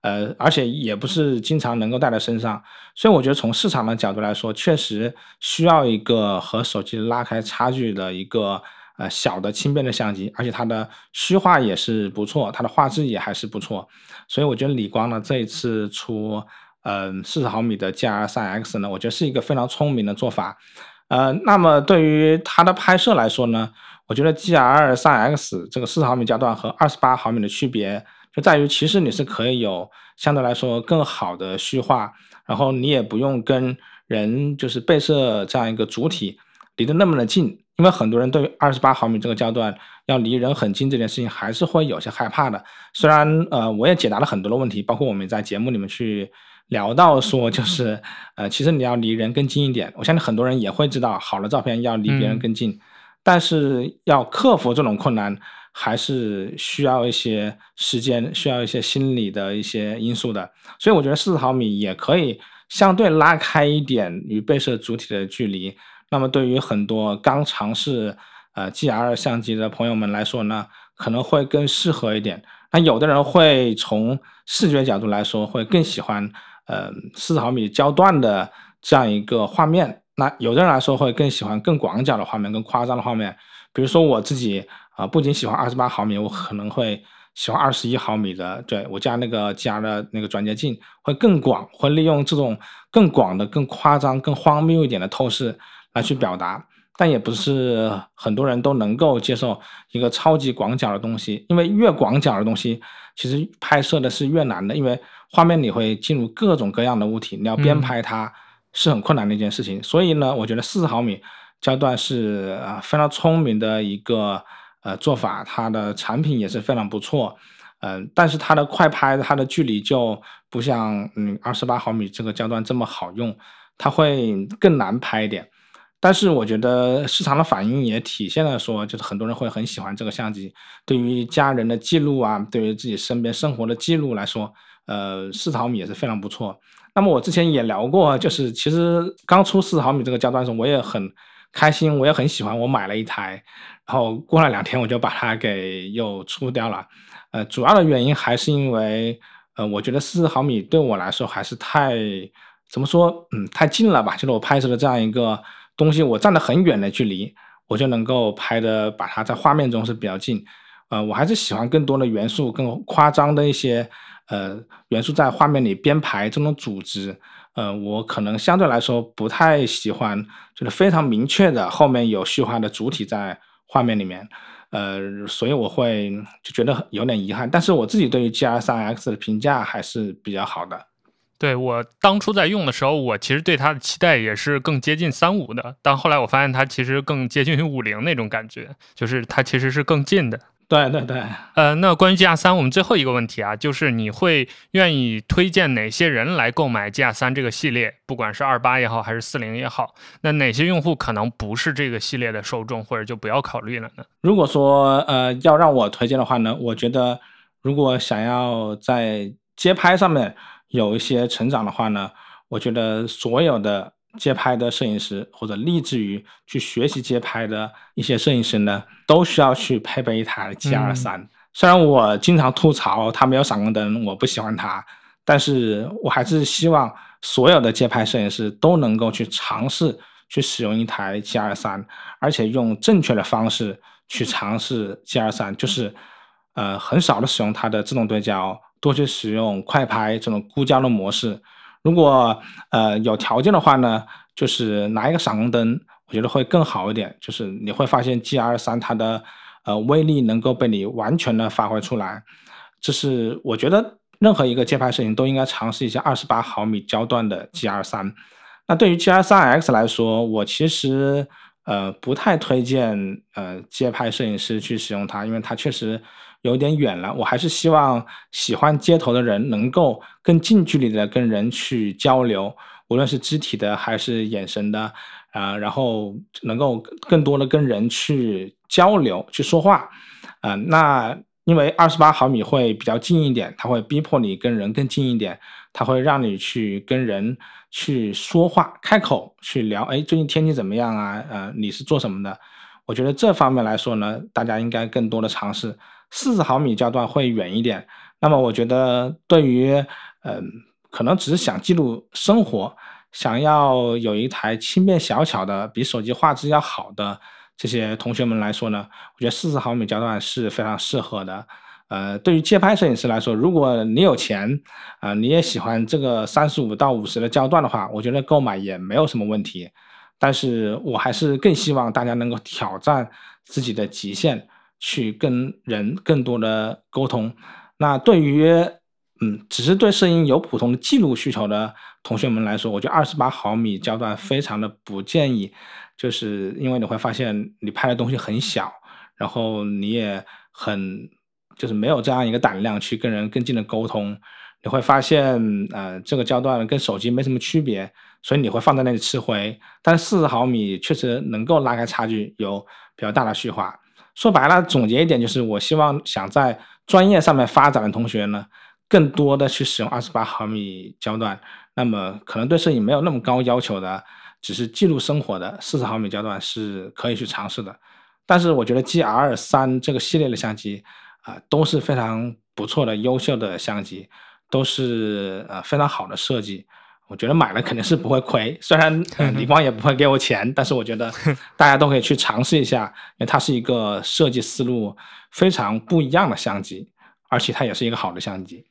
呃，而且也不是经常能够带在身上，所以我觉得从市场的角度来说，确实需要一个和手机拉开差距的一个呃小的轻便的相机，而且它的虚化也是不错，它的画质也还是不错，所以我觉得理光呢这一次出嗯四十毫米的 G R 三 X 呢，我觉得是一个非常聪明的做法，呃，那么对于它的拍摄来说呢？我觉得 G R 三 X 这个四十毫米焦段和二十八毫米的区别就在于，其实你是可以有相对来说更好的虚化，然后你也不用跟人就是被摄这样一个主体离得那么的近，因为很多人对于二十八毫米这个焦段要离人很近这件事情还是会有些害怕的。虽然呃我也解答了很多的问题，包括我们在节目里面去聊到说，就是呃其实你要离人更近一点，我相信很多人也会知道，好的照片要离别人更近。但是要克服这种困难，还是需要一些时间，需要一些心理的一些因素的。所以我觉得四十毫米也可以相对拉开一点与被摄主体的距离。那么对于很多刚尝试呃 G R 相机的朋友们来说呢，可能会更适合一点。那有的人会从视觉角度来说，会更喜欢呃四毫米焦段的这样一个画面。那有的人来说会更喜欢更广角的画面，更夸张的画面。比如说我自己啊，不仅喜欢二十八毫米，我可能会喜欢二十一毫米的。对我加那个加的那个转接镜会更广，会利用这种更广的、更夸张、更荒谬一点的透视来去表达。但也不是很多人都能够接受一个超级广角的东西，因为越广角的东西，其实拍摄的是越难的，因为画面里会进入各种各样的物体，你要编排它。是很困难的一件事情，所以呢，我觉得四十毫米焦段是啊非常聪明的一个呃做法，它的产品也是非常不错，嗯，但是它的快拍它的距离就不像嗯二十八毫米这个焦段这么好用，它会更难拍一点。但是我觉得市场的反应也体现了说，就是很多人会很喜欢这个相机，对于家人的记录啊，对于自己身边生活的记录来说，呃，四十毫米也是非常不错。那么我之前也聊过，就是其实刚出四毫米这个焦段的时候，我也很开心，我也很喜欢，我买了一台，然后过了两天我就把它给又出掉了。呃，主要的原因还是因为，呃，我觉得四十毫米对我来说还是太怎么说，嗯，太近了吧？就是我拍摄的这样一个东西，我站得很远的距离，我就能够拍的把它在画面中是比较近。呃，我还是喜欢更多的元素，更夸张的一些。呃，元素在画面里编排这种组织，呃，我可能相对来说不太喜欢，就是非常明确的后面有虚化的主体在画面里面，呃，所以我会就觉得有点遗憾。但是我自己对于 G R 三 X 的评价还是比较好的。对我当初在用的时候，我其实对它的期待也是更接近三五的，但后来我发现它其实更接近于五零那种感觉，就是它其实是更近的。对对对，呃，那关于 G R 三，我们最后一个问题啊，就是你会愿意推荐哪些人来购买 G R 三这个系列？不管是二八也好，还是四零也好，那哪些用户可能不是这个系列的受众，或者就不要考虑了呢？如果说呃要让我推荐的话呢，我觉得如果想要在街拍上面有一些成长的话呢，我觉得所有的。街拍的摄影师或者立志于去学习街拍的一些摄影师呢，都需要去配备一台 G R 三。虽然我经常吐槽它没有闪光灯，我不喜欢它，但是我还是希望所有的街拍摄影师都能够去尝试去使用一台 G R 三，而且用正确的方式去尝试 G R 三，就是呃很少的使用它的自动对焦，多去使用快拍这种孤焦的模式。如果呃有条件的话呢，就是拿一个闪光灯，我觉得会更好一点。就是你会发现 G R 三它的呃威力能够被你完全的发挥出来。这是我觉得任何一个街拍摄影都应该尝试一下二十八毫米焦段的 G R 三。那对于 G R 三 X 来说，我其实呃不太推荐呃街拍摄影师去使用它，因为它确实。有点远了，我还是希望喜欢街头的人能够更近距离的跟人去交流，无论是肢体的还是眼神的，啊，然后能够更多的跟人去交流、去说话，啊，那因为二十八毫米会比较近一点，它会逼迫你跟人更近一点，它会让你去跟人去说话、开口去聊，哎，最近天气怎么样啊？呃，你是做什么的？我觉得这方面来说呢，大家应该更多的尝试。四十毫米焦段会远一点，那么我觉得对于嗯，可能只是想记录生活，想要有一台轻便小巧的、比手机画质要好的这些同学们来说呢，我觉得四十毫米焦段是非常适合的。呃，对于街拍摄影师来说，如果你有钱啊，你也喜欢这个三十五到五十的焦段的话，我觉得购买也没有什么问题。但是我还是更希望大家能够挑战自己的极限。去跟人更多的沟通。那对于嗯，只是对摄影有普通的记录需求的同学们来说，我觉得二十八毫米焦段非常的不建议，就是因为你会发现你拍的东西很小，然后你也很就是没有这样一个胆量去跟人更近的沟通。你会发现，呃，这个焦段跟手机没什么区别，所以你会放在那里吃灰。但四十毫米确实能够拉开差距，有比较大的虚化。说白了，总结一点就是，我希望想在专业上面发展的同学呢，更多的去使用二十八毫米焦段。那么，可能对摄影没有那么高要求的，只是记录生活的四十毫米焦段是可以去尝试的。但是，我觉得 G R 三这个系列的相机啊，都是非常不错的、优秀的相机，都是呃非常好的设计。我觉得买了肯定是不会亏，虽然 (laughs) 李光也不会给我钱，但是我觉得 (laughs) 大家都可以去尝试一下，因为它是一个设计思路非常不一样的相机，而且它也是一个好的相机。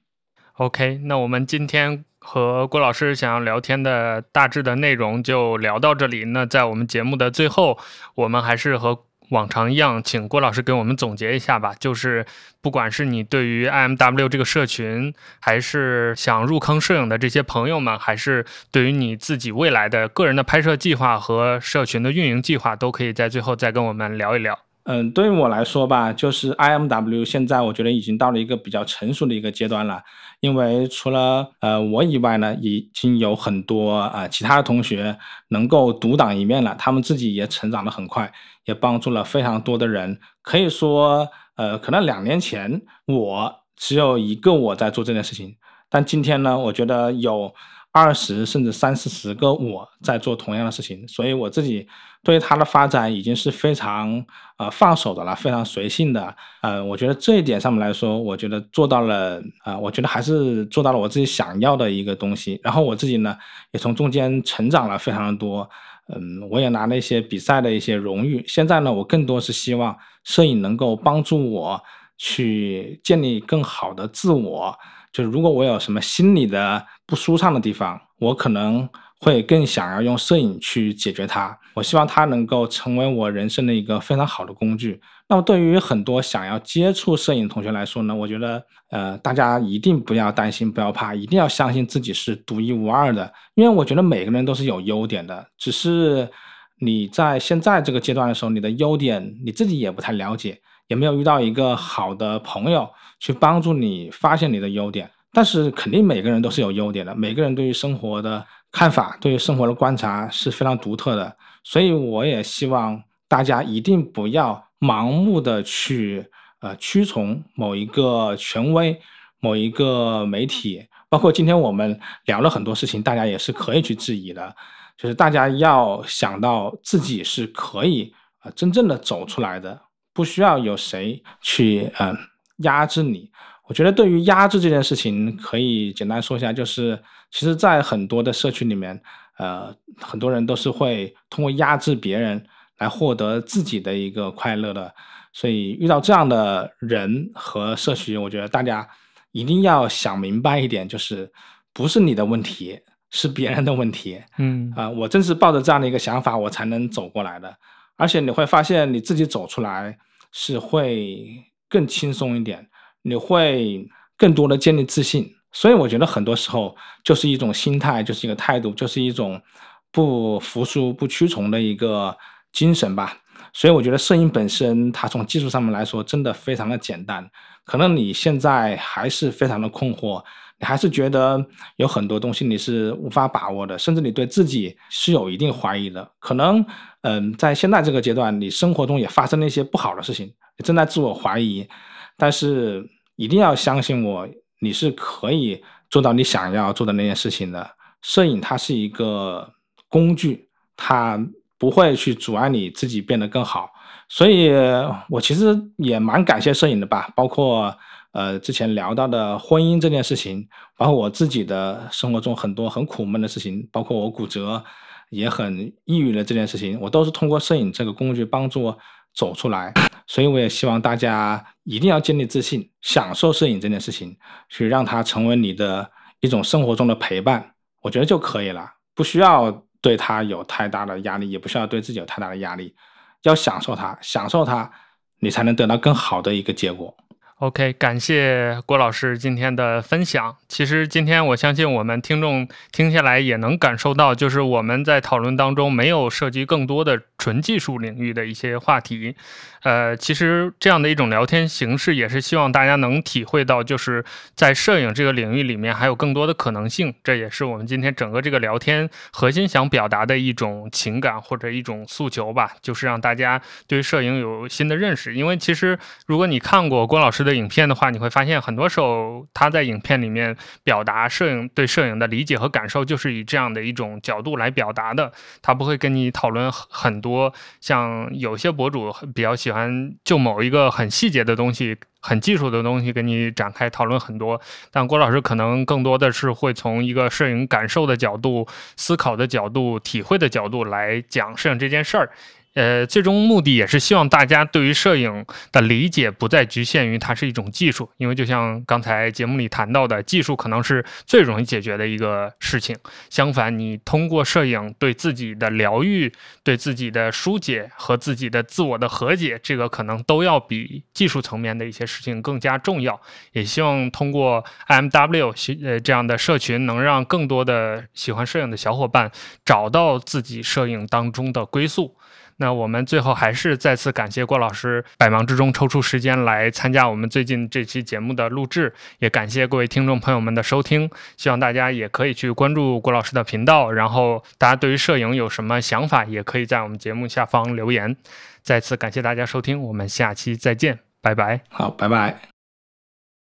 OK，那我们今天和郭老师想要聊天的大致的内容就聊到这里。那在我们节目的最后，我们还是和。往常一样，请郭老师给我们总结一下吧。就是不管是你对于 IMW 这个社群，还是想入坑摄影的这些朋友们，还是对于你自己未来的个人的拍摄计划和社群的运营计划，都可以在最后再跟我们聊一聊。嗯，对于我来说吧，就是 IMW 现在我觉得已经到了一个比较成熟的一个阶段了。因为除了呃我以外呢，已经有很多啊其他的同学能够独当一面了，他们自己也成长得很快。也帮助了非常多的人，可以说，呃，可能两年前我只有一个我在做这件事情，但今天呢，我觉得有二十甚至三四十个我在做同样的事情，所以我自己对它的发展已经是非常呃放手的了，非常随性的，呃，我觉得这一点上面来说，我觉得做到了，啊，我觉得还是做到了我自己想要的一个东西，然后我自己呢，也从中间成长了非常的多。嗯，我也拿了一些比赛的一些荣誉。现在呢，我更多是希望摄影能够帮助我去建立更好的自我。就是如果我有什么心理的不舒畅的地方，我可能。会更想要用摄影去解决它。我希望它能够成为我人生的一个非常好的工具。那么，对于很多想要接触摄影同学来说呢，我觉得，呃，大家一定不要担心，不要怕，一定要相信自己是独一无二的。因为我觉得每个人都是有优点的，只是你在现在这个阶段的时候，你的优点你自己也不太了解，也没有遇到一个好的朋友去帮助你发现你的优点。但是，肯定每个人都是有优点的，每个人对于生活的。看法对于生活的观察是非常独特的，所以我也希望大家一定不要盲目的去呃屈从某一个权威、某一个媒体，包括今天我们聊了很多事情，大家也是可以去质疑的，就是大家要想到自己是可以啊真正的走出来的，不需要有谁去嗯压制你。我觉得对于压制这件事情，可以简单说一下，就是其实，在很多的社区里面，呃，很多人都是会通过压制别人来获得自己的一个快乐的。所以遇到这样的人和社区，我觉得大家一定要想明白一点，就是不是你的问题，是别人的问题。嗯啊，我正是抱着这样的一个想法，我才能走过来的。而且你会发现，你自己走出来是会更轻松一点。你会更多的建立自信，所以我觉得很多时候就是一种心态，就是一个态度，就是一种不服输、不屈从的一个精神吧。所以我觉得摄影本身，它从技术上面来说，真的非常的简单。可能你现在还是非常的困惑，你还是觉得有很多东西你是无法把握的，甚至你对自己是有一定怀疑的。可能，嗯，在现在这个阶段，你生活中也发生了一些不好的事情，你正在自我怀疑，但是。一定要相信我，你是可以做到你想要做的那件事情的。摄影它是一个工具，它不会去阻碍你自己变得更好。所以，我其实也蛮感谢摄影的吧。包括呃之前聊到的婚姻这件事情，包括我自己的生活中很多很苦闷的事情，包括我骨折也很抑郁的这件事情，我都是通过摄影这个工具帮助我走出来。所以我也希望大家一定要建立自信，享受摄影这件事情，去让它成为你的一种生活中的陪伴，我觉得就可以了，不需要对它有太大的压力，也不需要对自己有太大的压力，要享受它，享受它，你才能得到更好的一个结果。OK，感谢郭老师今天的分享。其实今天我相信我们听众听下来也能感受到，就是我们在讨论当中没有涉及更多的纯技术领域的一些话题。呃，其实这样的一种聊天形式也是希望大家能体会到，就是在摄影这个领域里面还有更多的可能性。这也是我们今天整个这个聊天核心想表达的一种情感或者一种诉求吧，就是让大家对摄影有新的认识。因为其实如果你看过郭老师。的影片的话，你会发现很多时候他在影片里面表达摄影对摄影的理解和感受，就是以这样的一种角度来表达的。他不会跟你讨论很多，像有些博主比较喜欢就某一个很细节的东西、很技术的东西跟你展开讨论很多。但郭老师可能更多的是会从一个摄影感受的角度、思考的角度、体会的角度来讲摄影这件事儿。呃，最终目的也是希望大家对于摄影的理解不再局限于它是一种技术，因为就像刚才节目里谈到的，技术可能是最容易解决的一个事情。相反，你通过摄影对自己的疗愈、对自己的疏解和自己的自我的和解，这个可能都要比技术层面的一些事情更加重要。也希望通过 IMW 呃这样的社群，能让更多的喜欢摄影的小伙伴找到自己摄影当中的归宿。那我们最后还是再次感谢郭老师百忙之中抽出时间来参加我们最近这期节目的录制，也感谢各位听众朋友们的收听。希望大家也可以去关注郭老师的频道，然后大家对于摄影有什么想法，也可以在我们节目下方留言。再次感谢大家收听，我们下期再见，拜拜。好，拜拜。